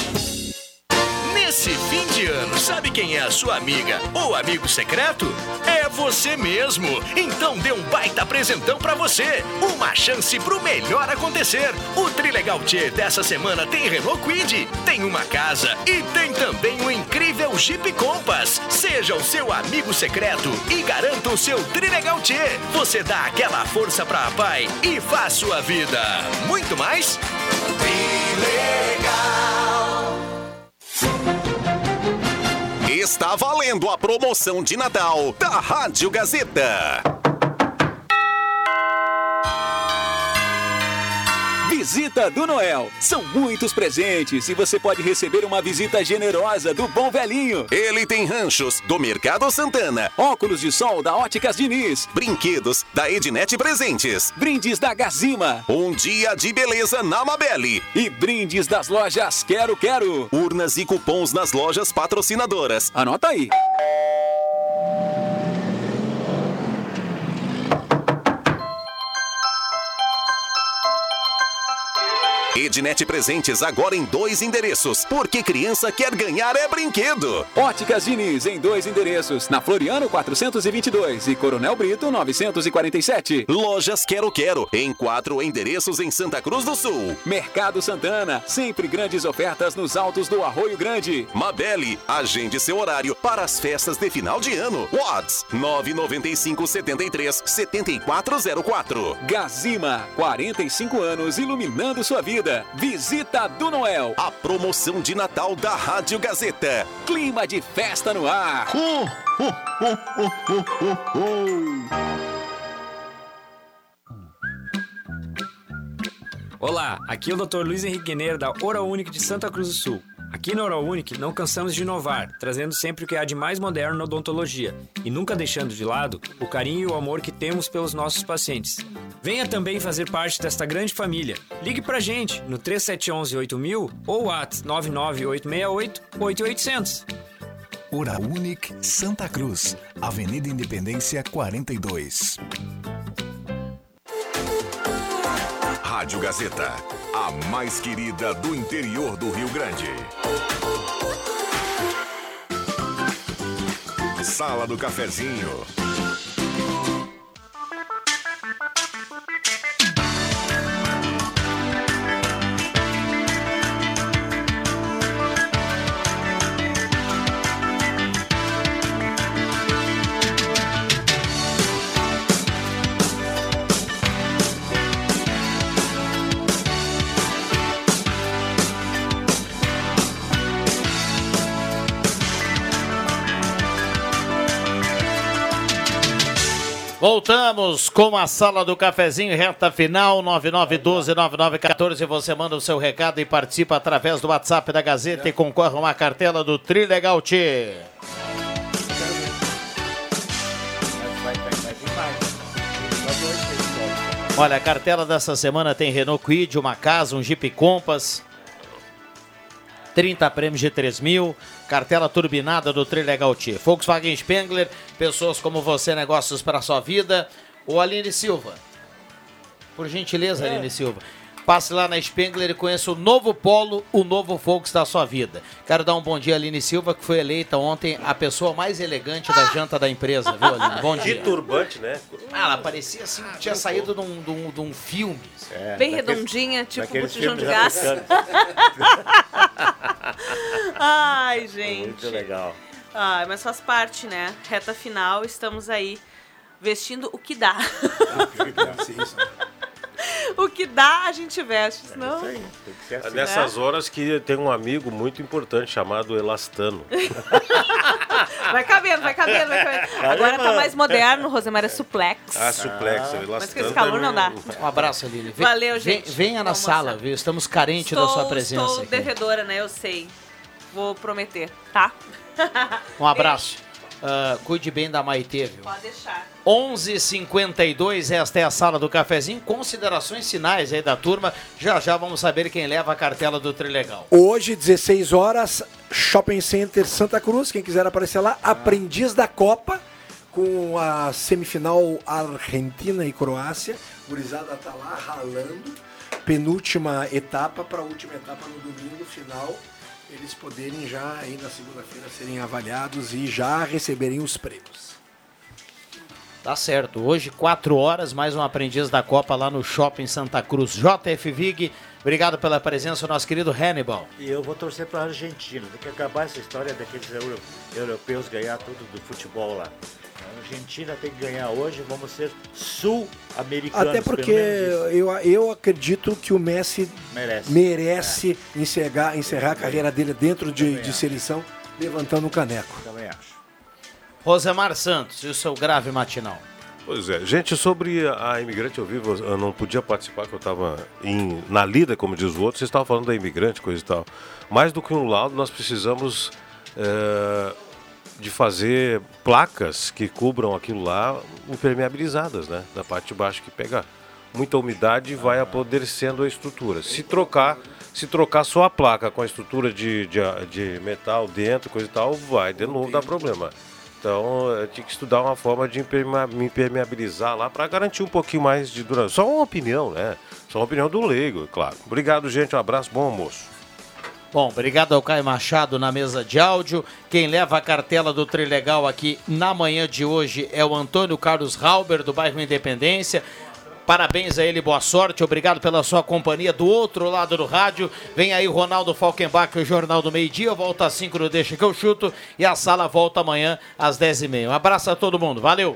[SPEAKER 21] Nesse fim de ano, sabe quem é a sua amiga ou amigo secreto? É você mesmo. Então dê um baita presentão pra você. Uma chance pro melhor acontecer. O Trilegal T dessa semana tem Renault Quid, tem uma casa e tem também um incrível Jeep Compass. Seja o seu amigo secreto e garanta o seu Trilegal T. Você dá aquela força pra pai e faz sua vida muito mais.
[SPEAKER 15] Está valendo a promoção de Natal da Rádio Gazeta.
[SPEAKER 5] Visita do Noel. São muitos presentes e você pode receber uma visita generosa do Bom Velhinho.
[SPEAKER 15] Ele tem ranchos do Mercado Santana,
[SPEAKER 5] Óculos de sol da Óticas Diniz.
[SPEAKER 15] brinquedos da Ednet Presentes,
[SPEAKER 5] Brindes da Gazima.
[SPEAKER 15] um dia de beleza na Mabelle
[SPEAKER 5] E brindes das lojas Quero Quero.
[SPEAKER 15] urnas e cupons nas lojas patrocinadoras.
[SPEAKER 5] Anota aí.
[SPEAKER 15] Ednet Presentes agora em dois endereços, porque criança quer ganhar é brinquedo.
[SPEAKER 5] Óticas Diniz em dois endereços, na Floriano 422 e Coronel Brito 947.
[SPEAKER 15] Lojas Quero Quero, em quatro endereços em Santa Cruz do Sul.
[SPEAKER 5] Mercado Santana, sempre grandes ofertas nos altos do Arroio Grande.
[SPEAKER 15] Mabelle, agende seu horário para as festas de final de ano. Watts 995 73 7404.
[SPEAKER 5] Gazima, 45 anos iluminando sua vida. Visita do Noel.
[SPEAKER 15] A promoção de Natal da Rádio Gazeta.
[SPEAKER 5] Clima de festa no ar.
[SPEAKER 27] Olá, aqui é o Dr. Luiz Henrique Guineiro da Hora Única de Santa Cruz do Sul. Aqui na Oral-Unique não cansamos de inovar, trazendo sempre o que há de mais moderno na odontologia e nunca deixando de lado o carinho e o amor que temos pelos nossos pacientes. Venha também fazer parte desta grande família. Ligue pra gente no 3711 8000 ou WhatsApp 99868 8800.
[SPEAKER 28] Ora Unic Santa Cruz, Avenida Independência 42.
[SPEAKER 10] Rádio Gazeta, a mais querida do interior do Rio Grande. Sala do Cafezinho.
[SPEAKER 1] Voltamos com a sala do cafezinho, reta final 9912-9914. Você manda o seu recado e participa através do WhatsApp da Gazeta e concorre a uma cartela do Trilegal T. Olha, a cartela dessa semana tem Renault Kwid, uma casa, um Jeep Compass, 30 prêmios de 3 mil, cartela turbinada do Trilegal T. Volkswagen Spengler, pessoas como você, negócios para a sua vida. O Aline Silva. Por gentileza,
[SPEAKER 29] É.
[SPEAKER 1] Aline Silva. Passe lá na Spengler e conheça o novo Polo, o novo Volks da sua vida. Quero dar um bom dia a Aline Silva, que foi eleita ontem a pessoa mais elegante da janta da empresa, viu, Aline? Bom
[SPEAKER 25] De
[SPEAKER 1] dia.
[SPEAKER 25] turbante, né?
[SPEAKER 1] Ah, ela parecia assim, tinha saído de um, de um- de um filme.
[SPEAKER 30] Bem redondinha, tipo
[SPEAKER 1] daqueles
[SPEAKER 30] botijão de gás. *laughs* Ai, gente.
[SPEAKER 3] Muito legal.
[SPEAKER 30] Ai, mas faz parte, né? Reta final, estamos aí vestindo o que dá. o que dá, *laughs* a gente veste, senão...
[SPEAKER 25] É Nessas horas que tem um amigo muito importante chamado Elastano. *laughs*
[SPEAKER 30] Vai cabendo, vai cabendo, vai cabendo. Agora tá mais moderno, Rosemar, é suplex.
[SPEAKER 25] Ah, suplex, Elastano.
[SPEAKER 30] Mas com esse calor não dá.
[SPEAKER 1] Um abraço, Aline. Vem-
[SPEAKER 30] Valeu,
[SPEAKER 1] vem-
[SPEAKER 30] gente.
[SPEAKER 1] venha na
[SPEAKER 30] Vamos
[SPEAKER 1] sala, viu? Estamos carentes da sua presença
[SPEAKER 30] Estou
[SPEAKER 1] aqui.
[SPEAKER 30] devedora, né? Eu sei. Vou prometer, tá?
[SPEAKER 1] Um abraço. *laughs* Ah, cuide bem da Maitê, viu?
[SPEAKER 30] Pode deixar.
[SPEAKER 1] 11:52 esta é a sala do cafezinho. Considerações finais aí da turma. Já já vamos saber quem leva a cartela do Trilegal.
[SPEAKER 4] Hoje, 16 horas, Shopping Center Santa Cruz. Quem quiser aparecer lá, aprendiz da Copa, com a semifinal Argentina e Croácia. Gurizada tá lá ralando. Penúltima etapa para a última etapa no domingo final. Eles poderem já, aí na segunda-feira, serem avaliados e já receberem os prêmios.
[SPEAKER 1] Tá certo. Hoje, 4 horas, mais um aprendiz da Copa lá no Shopping Santa Cruz. JF Vig, obrigado pela presença, nosso querido Hannibal.
[SPEAKER 3] E eu vou torcer para a Argentina. Tem que acabar essa história daqueles euro- europeus ganhar tudo do futebol lá. A Argentina tem que ganhar hoje, vamos ser sul-americanos.
[SPEAKER 4] Até porque eu, eu acredito que o Messi
[SPEAKER 3] Merece.
[SPEAKER 4] merece encerrar, encerrar a carreira dele dentro de, de seleção, levantando o caneco.
[SPEAKER 3] Também acho.
[SPEAKER 1] Rosemar Santos e o seu grave matinal.
[SPEAKER 25] Pois é, gente, sobre a imigrante, eu vi, eu não podia participar, que eu estava na lida, como diz o outro, vocês estavam falando da imigrante, coisa e tal. Mais do que um laudo, nós precisamos é, de fazer placas que cubram aquilo lá impermeabilizadas, né? Da parte de baixo que pegar. Muita umidade vai apodrecendo a estrutura. Se trocar, se trocar só a placa com a estrutura de, de, de metal dentro, coisa e tal, vai de novo dar problema. Então, eu tinha que estudar uma forma de impermea- me impermeabilizar lá para garantir um pouquinho mais de duração. Só uma opinião, né? Só uma opinião do leigo, claro. Obrigado, gente. Um abraço, bom almoço.
[SPEAKER 1] Bom, obrigado ao Caio Machado na mesa de áudio. Quem leva a cartela do Trilegal aqui na manhã de hoje é o Antônio Carlos Rauber, do bairro Independência. Parabéns a ele, boa sorte, obrigado pela sua companhia do outro lado do rádio. Vem aí o Ronaldo Falkenbach, o Jornal do Meio Dia, volta às 5 no Deixa que eu chuto e a sala volta amanhã às 10h30. Um abraço a todo mundo, valeu!